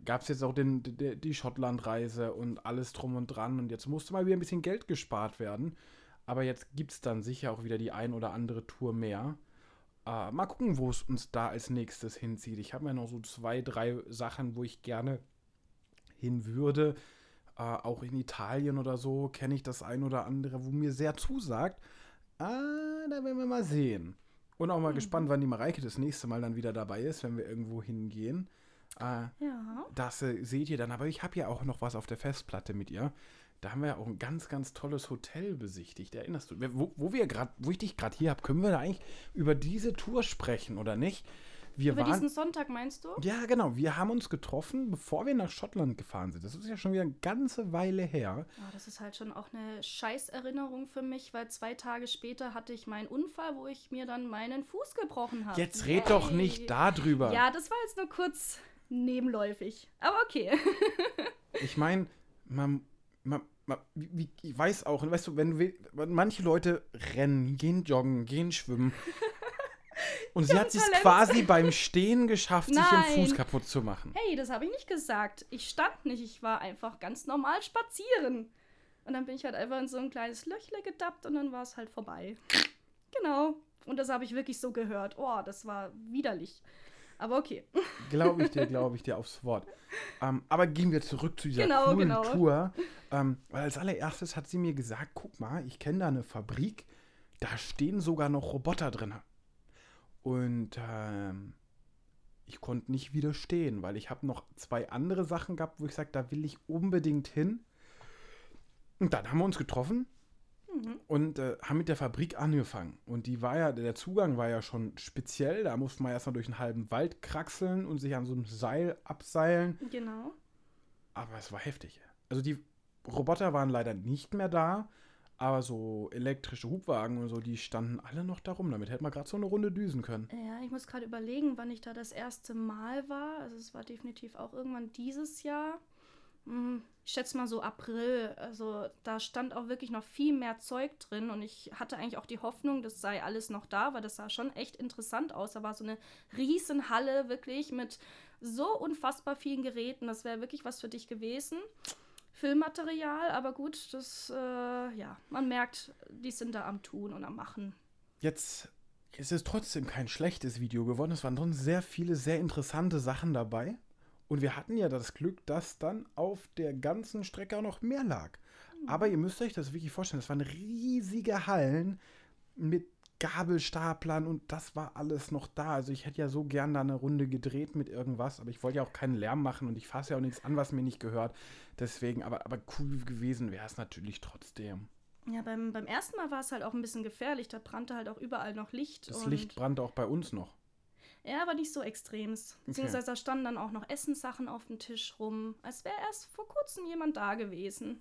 gab es jetzt auch den, die, die Schottlandreise und alles drum und dran. Und jetzt musste mal wieder ein bisschen Geld gespart werden. Aber jetzt gibt es dann sicher auch wieder die ein oder andere Tour mehr. Äh, mal gucken, wo es uns da als nächstes hinzieht. Ich habe mir noch so zwei, drei Sachen, wo ich gerne hin würde. Äh, auch in Italien oder so kenne ich das ein oder andere, wo mir sehr zusagt. Ah, da werden wir mal sehen. Und auch mal mhm. gespannt, wann die Mareike das nächste Mal dann wieder dabei ist, wenn wir irgendwo hingehen. Äh, ja. Das äh, seht ihr dann. Aber ich habe ja auch noch was auf der Festplatte mit ihr. Da haben wir ja auch ein ganz, ganz tolles Hotel besichtigt. Erinnerst du? Wo, wo wir gerade, wo ich dich gerade hier habe, können wir da eigentlich über diese Tour sprechen oder nicht? Wir Über waren, diesen Sonntag meinst du? Ja, genau. Wir haben uns getroffen, bevor wir nach Schottland gefahren sind. Das ist ja schon wieder eine ganze Weile her. Ja, das ist halt schon auch eine Scheißerinnerung für mich, weil zwei Tage später hatte ich meinen Unfall, wo ich mir dann meinen Fuß gebrochen habe. Jetzt red hey. doch nicht darüber. Ja, das war jetzt nur kurz nebenläufig. Aber okay. [laughs] ich meine, man, man, man, wie, ich weiß auch, weißt du, wenn du, manche Leute rennen, gehen joggen, gehen schwimmen. [laughs] Und sie hat es quasi beim [laughs] Stehen geschafft, Nein. sich den Fuß kaputt zu machen. Hey, das habe ich nicht gesagt. Ich stand nicht, ich war einfach ganz normal spazieren. Und dann bin ich halt einfach in so ein kleines Löchle gedappt und dann war es halt vorbei. Genau. Und das habe ich wirklich so gehört. Oh, das war widerlich. Aber okay. [laughs] Glaube ich dir, glaube ich dir aufs Wort. Ähm, aber gehen wir zurück zu dieser genau, coolen genau. Tour. Ähm, weil als allererstes hat sie mir gesagt, guck mal, ich kenne da eine Fabrik, da stehen sogar noch Roboter drin. Und ähm, ich konnte nicht widerstehen, weil ich habe noch zwei andere Sachen gehabt, wo ich sage, da will ich unbedingt hin. Und dann haben wir uns getroffen mhm. und äh, haben mit der Fabrik angefangen. Und die war ja, der Zugang war ja schon speziell. Da musste man erstmal durch einen halben Wald kraxeln und sich an so einem Seil abseilen. Genau. Aber es war heftig. Also die Roboter waren leider nicht mehr da. Aber so elektrische Hubwagen und so, die standen alle noch da rum. Damit hätte man gerade so eine Runde düsen können. Ja, ich muss gerade überlegen, wann ich da das erste Mal war. Also es war definitiv auch irgendwann dieses Jahr. Hm, ich schätze mal so April. Also da stand auch wirklich noch viel mehr Zeug drin. Und ich hatte eigentlich auch die Hoffnung, das sei alles noch da, weil das sah schon echt interessant aus. Da war so eine riesen Halle wirklich mit so unfassbar vielen Geräten. Das wäre wirklich was für dich gewesen. Filmmaterial, aber gut, das, äh, ja, man merkt, die sind da am Tun und am Machen. Jetzt ist es trotzdem kein schlechtes Video geworden. Es waren drin sehr viele, sehr interessante Sachen dabei. Und wir hatten ja das Glück, dass dann auf der ganzen Strecke auch noch mehr lag. Aber ihr müsst euch das wirklich vorstellen, das waren riesige Hallen mit Gabelstaplern und das war alles noch da. Also ich hätte ja so gern da eine Runde gedreht mit irgendwas, aber ich wollte ja auch keinen Lärm machen und ich fasse ja auch nichts an, was mir nicht gehört. Deswegen, aber, aber cool gewesen wäre es natürlich trotzdem. Ja, beim, beim ersten Mal war es halt auch ein bisschen gefährlich. Da brannte halt auch überall noch Licht. Das Licht brannte auch bei uns noch. Ja, aber nicht so extremst. Beziehungsweise okay. da standen dann auch noch Essenssachen auf dem Tisch rum. Als wäre erst vor kurzem jemand da gewesen.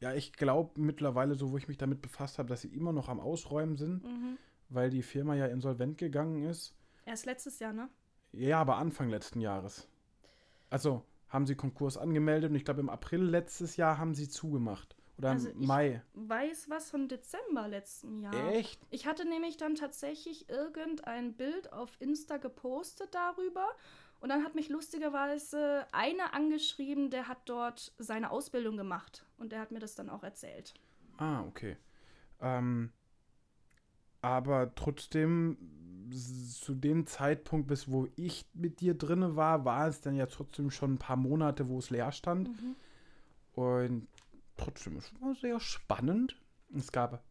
Ja, ich glaube mittlerweile, so wo ich mich damit befasst habe, dass sie immer noch am Ausräumen sind, mhm. weil die Firma ja insolvent gegangen ist. Erst letztes Jahr, ne? Ja, aber Anfang letzten Jahres. Also haben sie Konkurs angemeldet und ich glaube im April letztes Jahr haben sie zugemacht. Oder also im Mai. Ich weiß was von Dezember letzten Jahr. Echt? Ich hatte nämlich dann tatsächlich irgendein Bild auf Insta gepostet darüber. Und dann hat mich lustigerweise einer angeschrieben, der hat dort seine Ausbildung gemacht. Und der hat mir das dann auch erzählt. Ah, okay. Ähm, aber trotzdem, zu dem Zeitpunkt, bis wo ich mit dir drinne war, war es dann ja trotzdem schon ein paar Monate, wo es leer stand. Mhm. Und trotzdem, es war sehr spannend. Es gab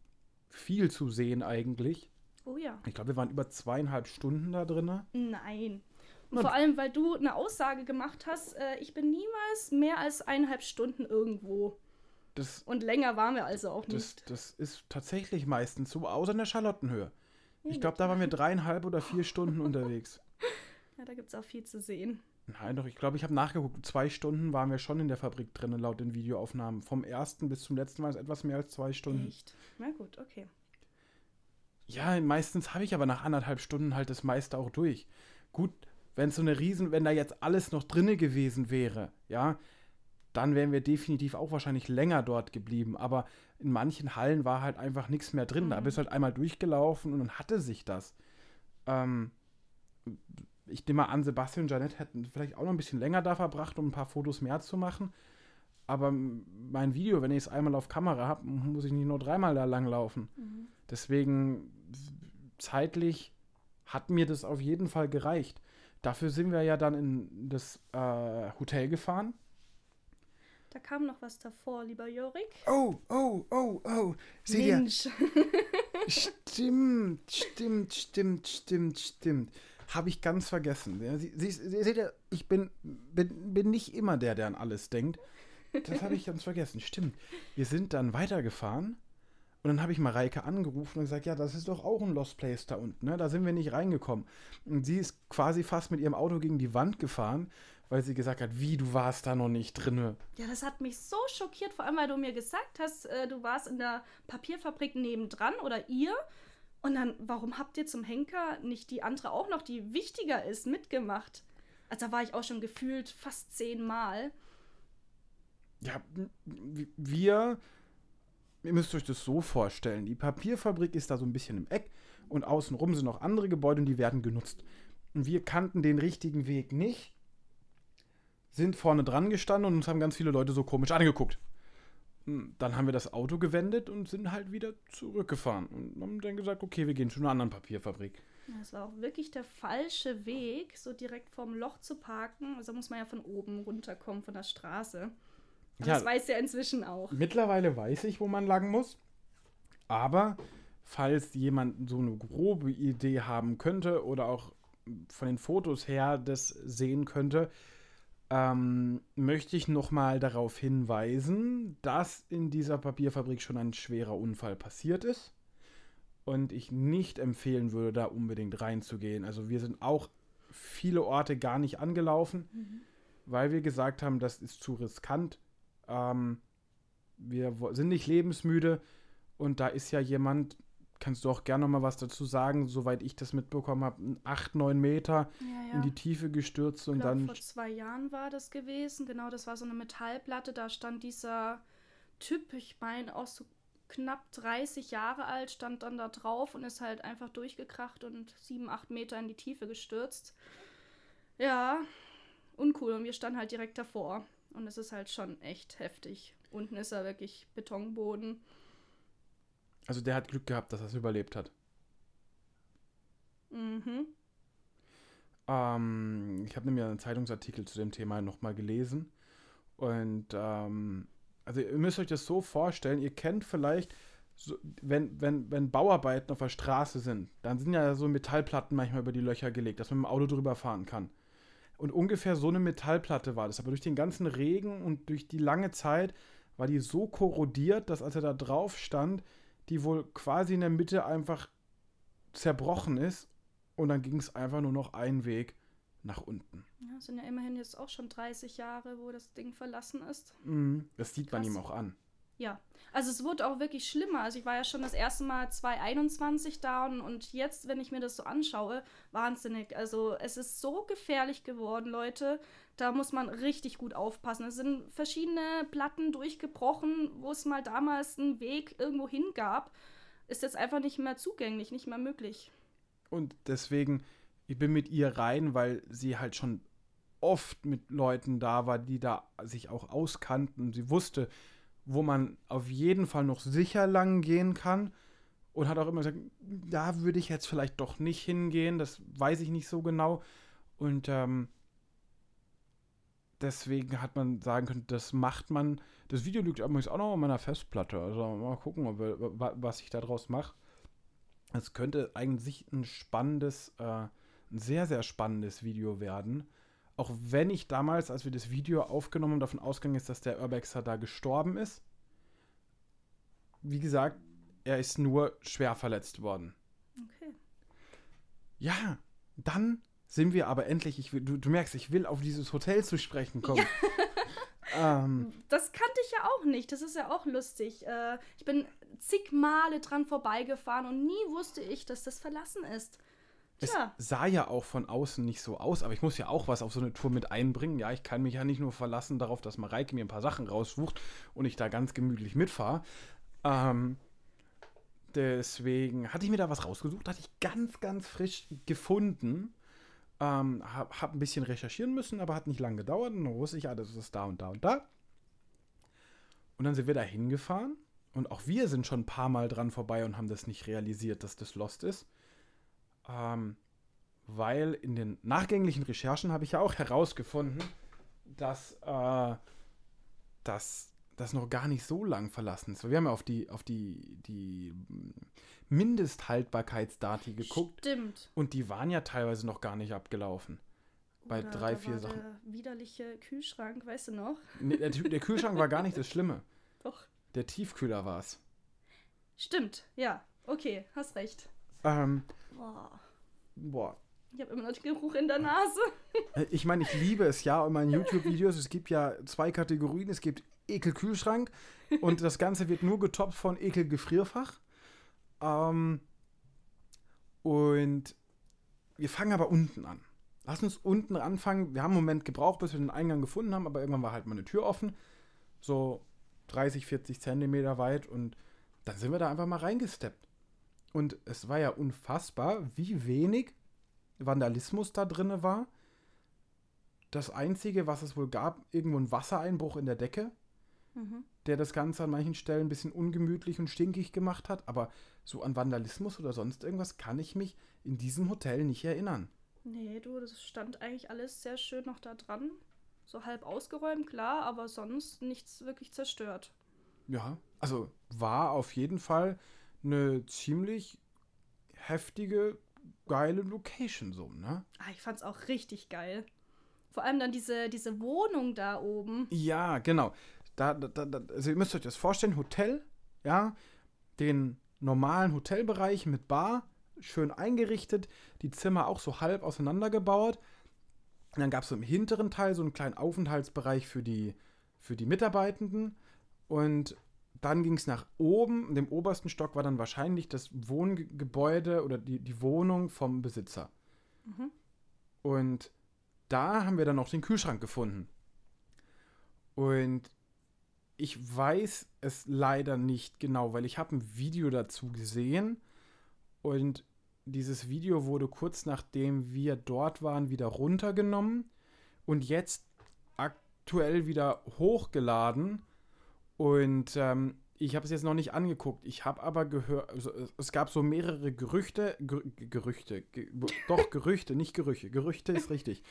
viel zu sehen eigentlich. Oh ja. Ich glaube, wir waren über zweieinhalb Stunden da drin. Nein. Und vor allem, weil du eine Aussage gemacht hast, äh, ich bin niemals mehr als eineinhalb Stunden irgendwo. Das, Und länger waren wir also auch nicht. Das, das ist tatsächlich meistens so, außer in der Charlottenhöhe. Ich glaube, da waren wir dreieinhalb oder vier Stunden unterwegs. [laughs] Ja, da gibt es auch viel zu sehen. Nein, doch, ich glaube, ich habe nachgeguckt. Zwei Stunden waren wir schon in der Fabrik drin, laut den Videoaufnahmen. Vom ersten bis zum letzten war es etwas mehr als zwei Stunden. Echt? Na gut, okay. Ja, meistens habe ich aber nach anderthalb Stunden halt das meiste auch durch. Gut, wenn so eine Riesen, wenn da jetzt alles noch drinne gewesen wäre, ja, dann wären wir definitiv auch wahrscheinlich länger dort geblieben. Aber in manchen Hallen war halt einfach nichts mehr drin. Mhm. Da bist du halt einmal durchgelaufen und dann hatte sich das. Ähm, ich nehme mal an, Sebastian und Janette hätten vielleicht auch noch ein bisschen länger da verbracht, um ein paar Fotos mehr zu machen. Aber mein Video, wenn ich es einmal auf Kamera habe, muss ich nicht nur dreimal da lang laufen. Mhm. Deswegen zeitlich hat mir das auf jeden Fall gereicht. Dafür sind wir ja dann in das äh, Hotel gefahren. Da kam noch was davor, lieber Jorik. Oh, oh, oh, oh. Seht Mensch. ihr? [laughs] stimmt, stimmt, stimmt, stimmt, stimmt. Habe ich ganz vergessen. Sie, Sie, Sie, seht ihr, ich bin, bin, bin nicht immer der, der an alles denkt. Das habe ich ganz vergessen. Stimmt. Wir sind dann weitergefahren und dann habe ich Mareike angerufen und gesagt, ja, das ist doch auch ein Lost Place da unten. Ne? Da sind wir nicht reingekommen. Und sie ist quasi fast mit ihrem Auto gegen die Wand gefahren, weil sie gesagt hat, wie, du warst da noch nicht drinne. Ja, das hat mich so schockiert, vor allem, weil du mir gesagt hast, äh, du warst in der Papierfabrik nebendran oder ihr. Und dann, warum habt ihr zum Henker nicht die andere auch noch, die wichtiger ist, mitgemacht? Also da war ich auch schon gefühlt fast zehnmal. Ja, wir, ihr müsst euch das so vorstellen. Die Papierfabrik ist da so ein bisschen im Eck und außenrum sind noch andere Gebäude und die werden genutzt. Und wir kannten den richtigen Weg nicht, sind vorne dran gestanden und uns haben ganz viele Leute so komisch angeguckt. Hm, dann haben wir das Auto gewendet und sind halt wieder zurückgefahren und haben dann gesagt, okay, wir gehen zu einer anderen Papierfabrik. Das war auch wirklich der falsche Weg, so direkt vorm Loch zu parken. Also muss man ja von oben runterkommen, von der Straße. Ja, das weiß ja inzwischen auch. Mittlerweile weiß ich, wo man lang muss. Aber falls jemand so eine grobe Idee haben könnte oder auch von den Fotos her das sehen könnte, ähm, möchte ich nochmal darauf hinweisen, dass in dieser Papierfabrik schon ein schwerer Unfall passiert ist und ich nicht empfehlen würde, da unbedingt reinzugehen. Also wir sind auch viele Orte gar nicht angelaufen, mhm. weil wir gesagt haben, das ist zu riskant. Ähm, wir sind nicht lebensmüde und da ist ja jemand, kannst du auch gerne noch mal was dazu sagen, soweit ich das mitbekommen habe, 8, 9 Meter ja, ja. in die Tiefe gestürzt und glaub, dann. Vor zwei Jahren war das gewesen, genau, das war so eine Metallplatte, da stand dieser Typ, ich meine auch so knapp 30 Jahre alt, stand dann da drauf und ist halt einfach durchgekracht und 7, 8 Meter in die Tiefe gestürzt. Ja, uncool und wir standen halt direkt davor und es ist halt schon echt heftig. Unten ist er wirklich Betonboden. Also der hat Glück gehabt, dass er es überlebt hat. Mhm. Ähm, ich habe nämlich einen Zeitungsartikel zu dem Thema nochmal gelesen. Und ähm, Also ihr müsst euch das so vorstellen, ihr kennt vielleicht, so, wenn, wenn, wenn Bauarbeiten auf der Straße sind, dann sind ja so Metallplatten manchmal über die Löcher gelegt, dass man mit dem Auto drüber fahren kann. Und ungefähr so eine Metallplatte war das. Aber durch den ganzen Regen und durch die lange Zeit war die so korrodiert, dass als er da drauf stand, die wohl quasi in der Mitte einfach zerbrochen ist. Und dann ging es einfach nur noch einen Weg nach unten. Ja, sind ja immerhin jetzt auch schon 30 Jahre, wo das Ding verlassen ist. Mhm, das sieht man Krass. ihm auch an. Ja, also es wurde auch wirklich schlimmer. Also ich war ja schon das erste Mal 2021 da und, jetzt, wenn ich mir das so anschaue, wahnsinnig. Also es ist so gefährlich geworden, Leute. Da muss man richtig gut aufpassen. Es sind verschiedene Platten durchgebrochen, wo es mal damals einen Weg irgendwo hin gab. Ist jetzt einfach nicht mehr zugänglich, nicht mehr möglich. Und deswegen, ich bin mit ihr rein, weil sie halt schon oft mit Leuten da war, die da sich auch auskannten. Sie wusste, wo man auf jeden Fall noch sicher lang gehen kann. Und hat auch immer gesagt, da würde ich jetzt vielleicht doch nicht hingehen, das weiß ich nicht so genau. Und ähm, deswegen hat man sagen können, das macht man. Das Video liegt übrigens auch noch auf meiner Festplatte. Also mal gucken, ob, was ich daraus mache. Es könnte eigentlich ein spannendes, äh, ein sehr, sehr spannendes Video werden. Auch wenn ich damals, als wir das Video aufgenommen haben, davon ausgegangen ist, dass der Urbexer da gestorben ist. Wie gesagt, er ist nur schwer verletzt worden. Okay. Ja, dann sind wir aber endlich, ich will, du, du merkst, ich will auf dieses Hotel zu sprechen kommen. [laughs] ähm, Das kannte ich ja auch nicht. Das ist ja auch lustig. Äh, ich bin zig Male dran vorbeigefahren und nie wusste ich, dass das verlassen ist. Es Tja, sah ja auch von außen nicht so aus, aber ich muss ja auch was auf so eine Tour mit einbringen. Ja, ich kann mich ja nicht nur verlassen darauf, dass Mareike mir ein paar Sachen raussucht und ich da ganz gemütlich mitfahre. Ähm, deswegen hatte ich mir da was rausgesucht, hatte ich ganz, ganz frisch gefunden. Ähm, hab, hab ein bisschen recherchieren müssen, aber hat nicht lange gedauert. Und dann wusste ich, ah, das ist da und da und da. Und dann sind wir da hingefahren. Und auch wir sind schon ein paar Mal dran vorbei und haben das nicht realisiert, dass das Lost ist. Ähm, weil in den nachgänglichen Recherchen habe ich ja auch herausgefunden, dass äh, das, das noch gar nicht so lang verlassen ist. Wir haben ja auf die, auf die, die Mindesthaltbarkeitsdati geguckt stimmt. und die waren ja teilweise noch gar nicht abgelaufen. Bei Oder drei, vier Sachen. Der widerliche Kühlschrank, weißt du noch? Nee, der, der Kühlschrank war gar nicht das Schlimme. [laughs] Doch. Der Tiefkühler war es. Stimmt, ja. Okay, hast recht. Ähm, Boah. boah, Ich habe immer noch den Geruch in der Nase. Äh, Ich meine, ich liebe es ja in meinen YouTube-Videos. Es gibt ja zwei Kategorien. Es gibt Ekel-Kühlschrank und das Ganze wird nur getoppt von Ekel-Gefrierfach. Ähm, und wir fangen aber unten an. Lass uns unten anfangen. Wir haben einen Moment gebraucht, bis wir den Eingang gefunden haben, aber irgendwann war halt mal eine Tür offen. So 30, 40 Zentimeter weit und dann sind wir da einfach mal reingesteppt. Und es war ja unfassbar, wie wenig Vandalismus da drin war. Das Einzige, was es wohl gab, irgendwo ein Wassereinbruch in der Decke, Mhm. der das Ganze an manchen Stellen ein bisschen ungemütlich und stinkig gemacht hat. Aber so an Vandalismus oder sonst irgendwas kann ich mich in diesem Hotel nicht erinnern. Nee, du, das stand eigentlich alles sehr schön noch da dran. So halb ausgeräumt, klar, aber sonst nichts wirklich zerstört. Ja, also war auf jeden Fall eine ziemlich heftige, geile Location so, ne? Ah, ich fand's auch richtig geil. Vor allem dann diese, diese Wohnung da oben. Ja, genau. Da, da, da, also ihr müsst euch das vorstellen, Hotel, ja, den normalen Hotelbereich mit Bar, schön eingerichtet, die Zimmer auch so halb auseinandergebaut. Und dann gab es so im hinteren Teil so einen kleinen Aufenthaltsbereich für die, für die Mitarbeitenden. Und dann ging es nach oben. In dem obersten Stock war dann wahrscheinlich das Wohngebäude oder die, die Wohnung vom Besitzer. Mhm. Und da haben wir dann noch den Kühlschrank gefunden. Und ich weiß es leider nicht genau, weil ich habe ein Video dazu gesehen und dieses Video wurde kurz nachdem wir dort waren wieder runtergenommen und jetzt aktuell wieder hochgeladen und ähm, ich habe es jetzt noch nicht angeguckt. Ich habe aber gehört, also es- gab so mehrere Gerüchte, Ger Gerüchte, ge doch [laughs] Gerüchte, nicht Gerüche, Gerüchte ist richtig,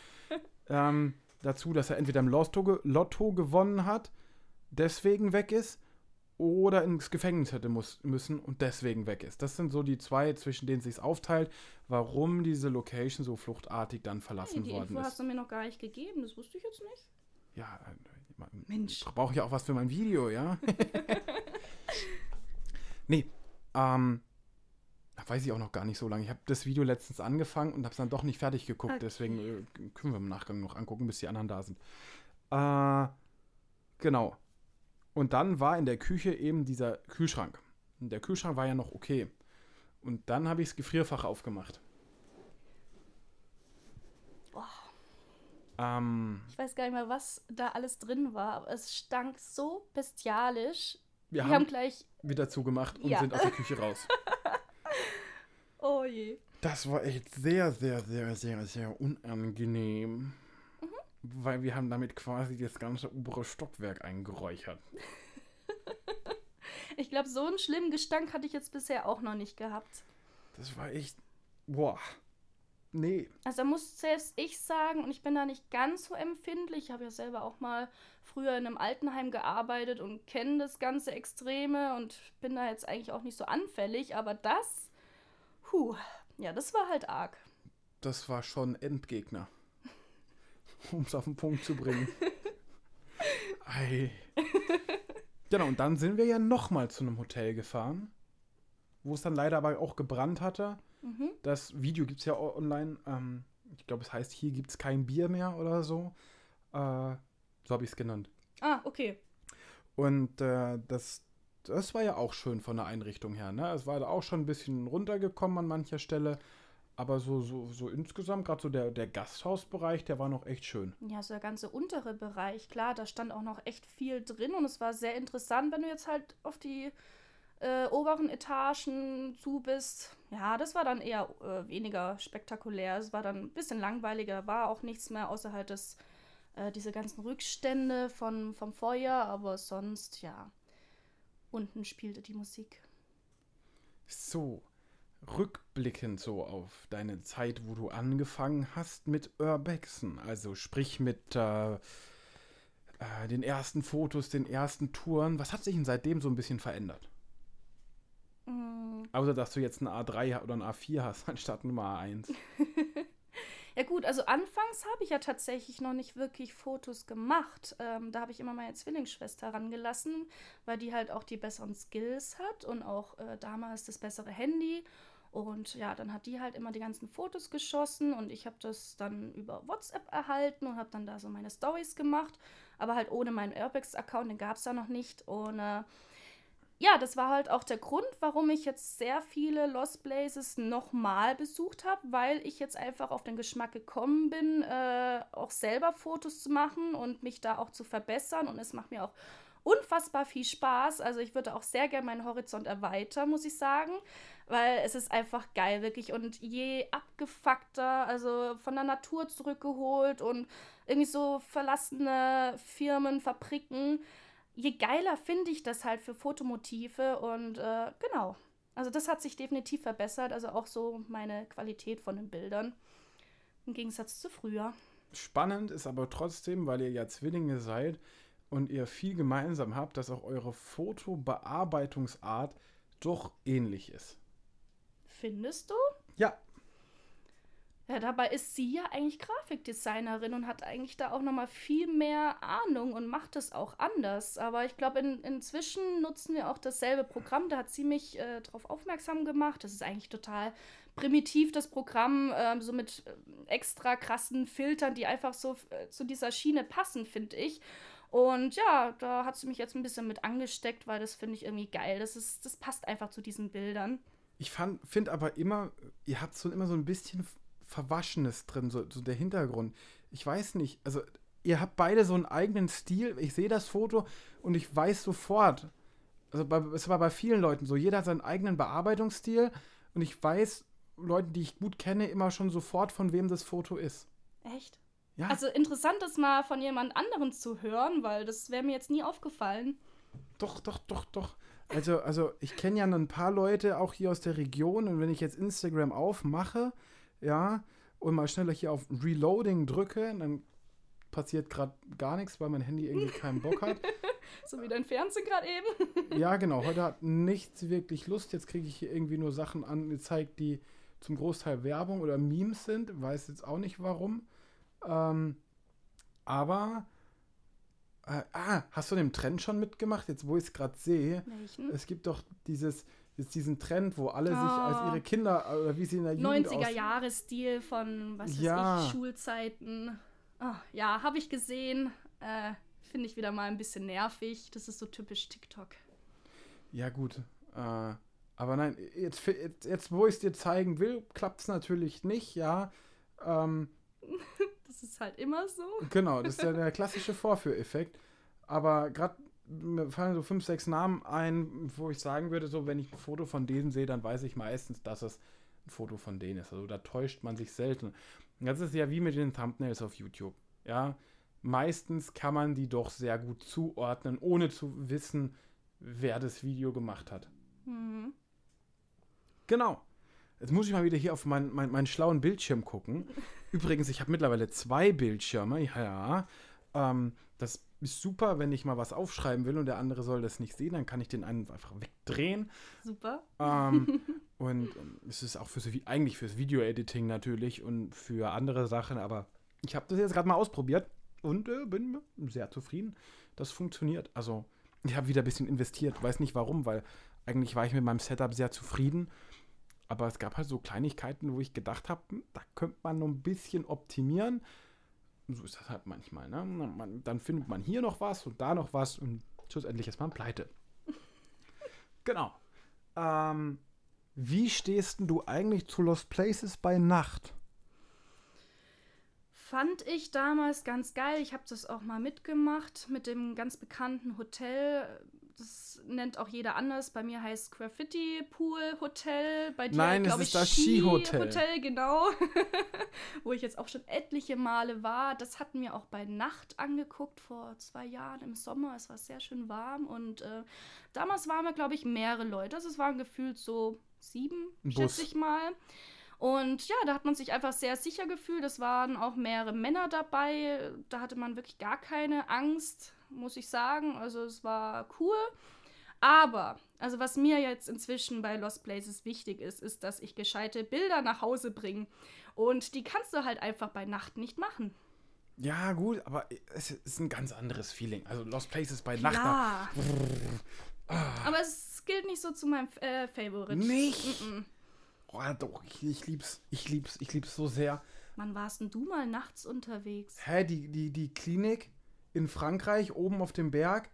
ähm, dazu, dass er entweder im Lotto, ge Lotto gewonnen hat deswegen weg ist oder ins Gefängnis hätte muss, müssen und deswegen weg ist. Das sind so die zwei, zwischen denen sich aufteilt, warum diese Location so fluchtartig dann verlassen Hey, die worden Info ist. hast du mir noch gar nicht gegeben, das wusste ich jetzt nicht. Ja, äh, Mensch. Ich brauche ja auch was für mein Video, ja? [laughs] nee, ähm, weiß ich auch noch gar nicht so lange. Ich habe das Video letztens angefangen und habe es dann doch nicht fertig geguckt. Okay. Deswegen äh, können wir im Nachgang noch angucken, bis die anderen da sind. Äh, genau. Und dann war in der Küche eben dieser Kühlschrank. Und der Kühlschrank war ja noch okay. Und dann habe ich das Gefrierfach aufgemacht. Ähm, Ich weiß gar nicht mehr, was da alles drin war, aber es stank so bestialisch. wir Wir haben, haben gleich. wieder zugemacht und Ja. sind aus der Küche raus. [laughs] Oh je. Das war echt sehr, sehr, sehr, sehr, sehr unangenehm. Mhm. Weil wir haben damit quasi das ganze obere Stockwerk eingeräuchert. [laughs] Ich glaube, so einen schlimmen Gestank hatte ich jetzt bisher auch noch nicht gehabt. Das war echt. Boah. Nee. Also da muss selbst ich sagen, und ich bin da nicht ganz so empfindlich, ich habe ja selber auch mal früher in einem Altenheim gearbeitet und kenne das ganze Extreme und bin da jetzt eigentlich auch nicht so anfällig, aber das, puh, ja, das war halt arg. Das war schon Endgegner. [laughs] Um es auf den Punkt zu bringen. [laughs] Ei. Genau, und dann sind wir ja nochmal zu einem Hotel gefahren, wo es dann leider aber auch gebrannt hatte. Mhm. Das Video gibt es ja online. Ähm, ich glaube, es heißt, hier gibt es kein Bier mehr oder so. Äh, so habe ich es genannt. Ah, okay. Und äh, das, das war ja auch schön von der Einrichtung her. Ne? Es war da auch schon ein bisschen runtergekommen an mancher Stelle. Aber so, so, so insgesamt, gerade so der, der Gasthausbereich, der war noch echt schön. Ja, so der ganze untere Bereich, klar, da stand auch noch echt viel drin und es war sehr interessant, wenn du jetzt halt auf die äh, oberen Etagen zu bist. Ja, das war dann eher äh, weniger spektakulär. Es war dann ein bisschen langweiliger, war auch nichts mehr, außer halt das, äh, diese ganzen Rückstände von, vom Feuer, aber sonst, ja, unten spielte die Musik. So, rückblickend so auf deine Zeit, wo du angefangen hast mit Urbexen, also sprich mit äh, äh, den ersten Fotos, den ersten Touren. Was hat sich denn seitdem so ein bisschen verändert? Mm, Außer, dass du jetzt eine A3 oder eine A4 hast, [laughs] anstatt Nummer A1. [laughs] Ja gut, also anfangs habe ich ja tatsächlich noch nicht wirklich Fotos gemacht. Ähm, da habe ich immer meine Zwillingsschwester rangelassen, weil die halt auch die besseren Skills hat und auch äh, damals das bessere Handy. Und ja, dann hat die halt immer die ganzen Fotos geschossen und ich habe das dann über WhatsApp erhalten und habe dann da so meine Stories gemacht, aber halt ohne meinen Urbex-Account, den gab es da noch nicht. Und äh, ja, das war halt auch der Grund, warum ich jetzt sehr viele Lost Places nochmal besucht habe, weil ich jetzt einfach auf den Geschmack gekommen bin, äh, auch selber Fotos zu machen und mich da auch zu verbessern. Und es macht mir auch unfassbar viel Spaß. Also ich würde auch sehr gerne meinen Horizont erweitern, muss ich sagen, weil es ist einfach geil, wirklich. Und je abgefuckter, also von der Natur zurückgeholt und irgendwie so verlassene Firmen, Fabriken, je geiler finde ich das halt für Fotomotive und äh, genau. Also das hat sich definitiv verbessert, also auch so meine Qualität von den Bildern im Gegensatz zu früher. Spannend ist aber trotzdem, weil ihr ja Zwillinge seid und ihr viel gemeinsam habt, dass auch eure Fotobearbeitungsart doch ähnlich ist. Findest du? Ja, Ja, dabei ist sie ja eigentlich Grafikdesignerin und hat eigentlich da auch nochmal viel mehr Ahnung und macht es auch anders. Aber ich glaube, in, inzwischen nutzen wir auch dasselbe Programm. Da hat sie mich äh, darauf aufmerksam gemacht. Das ist eigentlich total primitiv, das Programm, ähm, so mit äh, extra krassen Filtern, die einfach so äh, zu dieser Schiene passen, finde ich. Und ja, da hat sie mich jetzt ein bisschen mit angesteckt, weil das finde ich irgendwie geil. Das, ist, das passt einfach zu diesen Bildern. ich finde aber immer, ihr habt so immer so ein bisschen Verwaschenes drin, so, so der Hintergrund. Ich weiß nicht, also ihr habt beide so einen eigenen Stil. Ich sehe das Foto und ich weiß sofort, also bei, es war bei vielen Leuten so, jeder hat seinen eigenen Bearbeitungsstil und ich weiß, Leute, die ich gut kenne, immer schon sofort, von wem das Foto ist. Echt? Ja, Also interessant, das mal von jemand anderem zu hören, weil das wäre mir jetzt nie aufgefallen. doch, doch, doch, doch. Also, also ich kenne ja ein paar Leute auch hier aus der Region und wenn ich jetzt Instagram aufmache, ja, und mal schneller hier auf Reloading drücke, dann passiert gerade gar nichts, weil mein Handy irgendwie keinen Bock hat. [laughs] so wie dein Fernsehen gerade eben. [laughs] ja, genau. Heute hat nichts wirklich Lust. Jetzt kriege ich hier irgendwie nur Sachen angezeigt, die zum Großteil Werbung oder Memes sind. Weiß jetzt auch nicht warum. Ähm, aber. Äh, ah, hast du den Trend schon mitgemacht? Jetzt, wo ich es gerade sehe. Welchen? Es gibt doch dieses, jetzt diesen Trend, wo alle sich Ah. als ihre Kinder, oder wie sie in der Jugend 90er aus- Jahre Stil von, was weiß Ja. ich, Schulzeiten. Ah, ja, habe ich gesehen. Äh, Finde ich wieder mal ein bisschen nervig. Das ist so typisch TikTok. Ja, gut. Äh, aber nein, jetzt, jetzt, jetzt wo ich es dir zeigen will, klappt es natürlich nicht, ja. Ähm, [laughs] Das ist halt immer so. genau, das ist ja der klassische Vorführeffekt. Aber gerade mir fallen so fünf, sechs Namen ein, wo ich sagen würde, so, wenn ich ein Foto von denen sehe, dann weiß ich meistens, dass es ein Foto von denen ist. Also da täuscht man sich selten. Das ist ja wie mit den Thumbnails auf YouTube. Ja, meistens kann man die doch sehr gut zuordnen, ohne zu wissen, wer das Video gemacht hat. Mhm. Genau. Jetzt muss ich mal wieder hier auf meinen, meinen, meinen schlauen Bildschirm gucken. [laughs] Übrigens, ich habe mittlerweile zwei Bildschirme. Ja. Ähm, das ist super, wenn ich mal was aufschreiben will und der andere soll das nicht sehen, dann kann ich den einen einfach wegdrehen. Super. Ähm, [laughs] und ähm, es ist auch fürs, eigentlich fürs Video-Editing natürlich und für andere Sachen, aber ich habe das jetzt gerade mal ausprobiert und äh, bin sehr zufrieden. Das funktioniert. Also, ich habe wieder ein bisschen investiert. Weiß nicht warum, weil eigentlich war ich mit meinem Setup sehr zufrieden. Aber es gab halt so Kleinigkeiten, wo ich gedacht habe, hm, da könnte man noch ein bisschen optimieren. So ist das halt manchmal. Ne? Man, dann findet man hier noch was und da noch was und schlussendlich ist man pleite. [laughs] genau. Ähm, wie stehst denn du eigentlich zu Lost Places bei Nacht? Fand ich damals ganz geil. Ich habe das auch mal mitgemacht mit dem ganz bekannten Hotel. Das nennt auch jeder anders. Bei mir heißt Graffiti Pool Hotel. Bei dir, Nein, es ist ich, das Skihotel. Hotel, genau. [laughs] Wo ich jetzt auch schon etliche Male war. Das hatten wir auch bei Nacht angeguckt vor zwei Jahren im Sommer. Es war sehr schön warm und äh, damals waren wir, glaube ich, mehrere Leute. Also es waren gefühlt so sieben, schätze ich mal. Und ja, da hat man sich einfach sehr sicher gefühlt. Es waren auch mehrere Männer dabei. Da hatte man wirklich gar keine Angst, muss ich sagen. Also es war cool. Aber, also was mir jetzt inzwischen bei Lost Places wichtig ist, ist, dass ich gescheite Bilder nach Hause bringe. Und die kannst du halt einfach bei Nacht nicht machen. Ja, gut, aber es ist ein ganz anderes Feeling. Also Lost Places bei Nacht. da- Klar. Aber es gilt nicht so zu meinem äh, Favorite. Nicht? Mm-mm. Oh, doch, ich, ich lieb's. Ich lieb's. Ich lieb's so sehr. Wann warst denn du mal nachts unterwegs? Hä, die, die, die Klinik in Frankreich, oben auf dem Berg,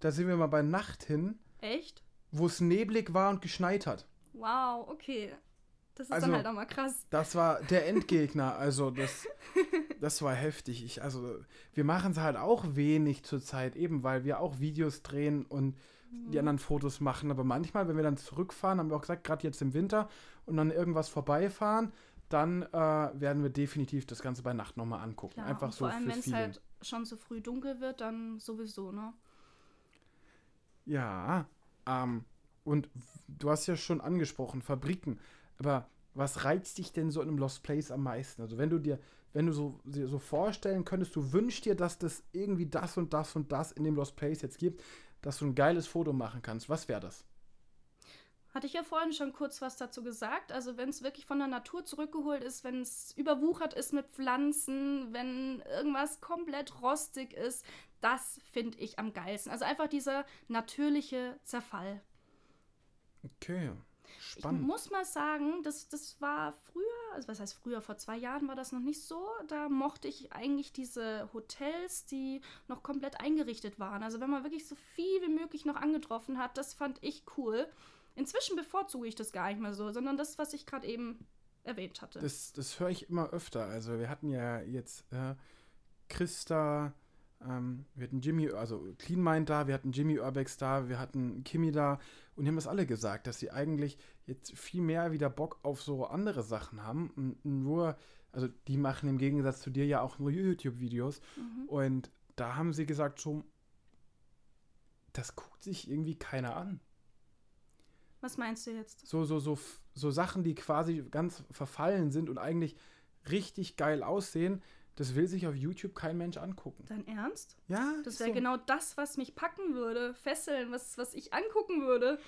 da sind wir mal bei Nacht hin, Echt? wo es neblig war und geschneit hat. Wow, okay. Das ist Also- dann halt auch mal krass. Das war der Endgegner. Also das, das war heftig. Ich, also wir machen es halt auch wenig zurzeit, eben weil wir auch Videos drehen und die anderen Fotos machen. Aber manchmal, wenn wir dann zurückfahren, haben wir auch gesagt, gerade jetzt im Winter und dann irgendwas vorbeifahren, dann äh, werden wir definitiv das Ganze bei Nacht nochmal angucken. Klar, Einfach so vor allem, wenn es halt schon so früh dunkel wird, dann sowieso, ne? Ja, ähm, und du hast ja schon angesprochen, Fabriken. Aber was reizt dich denn so in einem Lost Place am meisten? Also wenn du dir, wenn du so, dir so vorstellen könntest, du wünschst dir, dass das irgendwie das und das und das in dem Lost Place jetzt gibt, dass du ein geiles Foto machen kannst. Was wäre das? Hatte ich ja vorhin schon kurz was dazu gesagt. Also wenn es wirklich von der Natur zurückgeholt ist, wenn es überwuchert ist mit Pflanzen, wenn irgendwas komplett rostig ist, das finde ich am geilsten. Also einfach dieser natürliche Zerfall. Okay, Ich spannend. muss mal sagen, das, das war früher, also was heißt früher, vor zwei Jahren war das noch nicht so. Da mochte ich eigentlich diese Hotels, die noch komplett eingerichtet waren. Also wenn man wirklich so viel wie möglich noch angetroffen hat, das fand ich cool. Inzwischen bevorzuge ich das gar nicht mehr so, sondern das, was ich gerade eben erwähnt hatte. Das, das höre ich immer öfter. Also wir hatten ja jetzt äh, Christa, ähm, wir hatten Jimmy, also Clean Mind da, wir hatten Jimmy Urbex da, wir hatten Kimi da und die haben das alle gesagt, dass sie eigentlich jetzt viel mehr wieder Bock auf so andere Sachen haben. Und nur, also die machen im Gegensatz zu dir ja auch nur YouTube-Videos mhm. und da haben sie gesagt, so, das guckt sich irgendwie keiner an. Was meinst du jetzt? So, so, so, so Sachen, die quasi ganz verfallen sind und eigentlich richtig geil aussehen, das will sich auf YouTube kein Mensch angucken. Dein Ernst? Ja, Das wäre so. genau das, was mich packen würde. Fesseln, was, was ich angucken würde.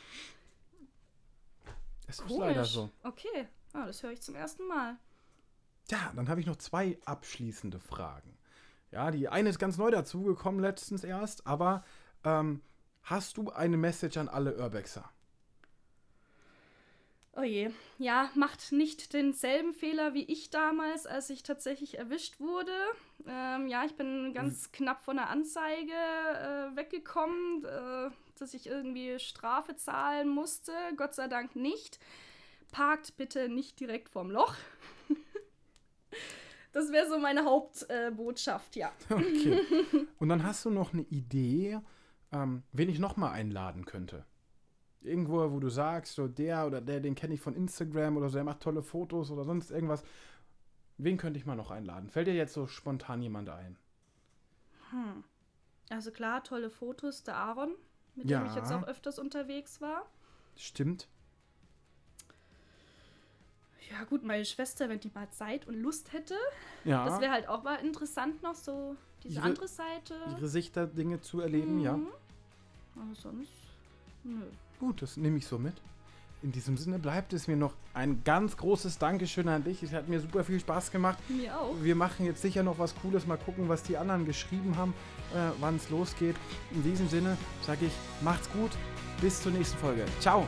Es ist leider so. Okay. Ah, das höre ich zum ersten Mal. Ja, dann habe ich noch zwei abschließende Fragen. Ja, die eine ist ganz neu dazugekommen letztens erst, aber ähm, hast du eine Message an alle Urbexer? Oh je. Ja, macht nicht denselben Fehler wie ich damals, als ich tatsächlich erwischt wurde. Ähm, ja, ich bin ganz knapp von der Anzeige äh, weggekommen, äh, dass ich irgendwie Strafe zahlen musste. Gott sei Dank nicht. Parkt bitte nicht direkt vorm Loch. [laughs] das wäre so meine Hauptbotschaft, äh, ja. [laughs] Okay. Und dann hast du noch eine Idee, ähm, wen ich nochmal einladen könnte. Irgendwo, wo du sagst, so der oder der, den kenne ich von Instagram oder so, der macht tolle Fotos oder sonst irgendwas. Wen könnte ich mal noch einladen? Fällt dir jetzt so spontan jemand ein? Also klar, tolle Fotos, der Aaron, mit dem ich Ja. jetzt auch öfters unterwegs war. Stimmt. Ja gut, meine Schwester, wenn die mal Zeit und Lust hätte, Ja. das wäre halt auch mal interessant noch, so diese Ihre- andere Seite. ihre Sicht der Dinge zu erleben, ja. Mhm. Aber sonst, nö. Gut, das nehme ich so mit. In diesem Sinne bleibt es mir noch ein ganz großes Dankeschön an dich. Es hat mir super viel Spaß gemacht. Mir auch. Wir machen jetzt sicher noch was Cooles. Mal gucken, was die anderen geschrieben haben, äh, wann es losgeht. In diesem Sinne sage ich, macht's gut. Bis zur nächsten Folge. Ciao.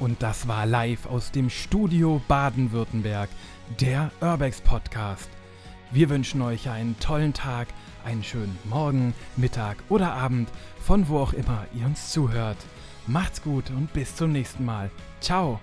Und das war live aus dem Studio Baden-Württemberg, der Urbex Podcast. Wir wünschen euch einen tollen Tag, einen schönen Morgen, Mittag oder Abend, von wo auch immer ihr uns zuhört. Macht's gut und bis zum nächsten Mal. Ciao.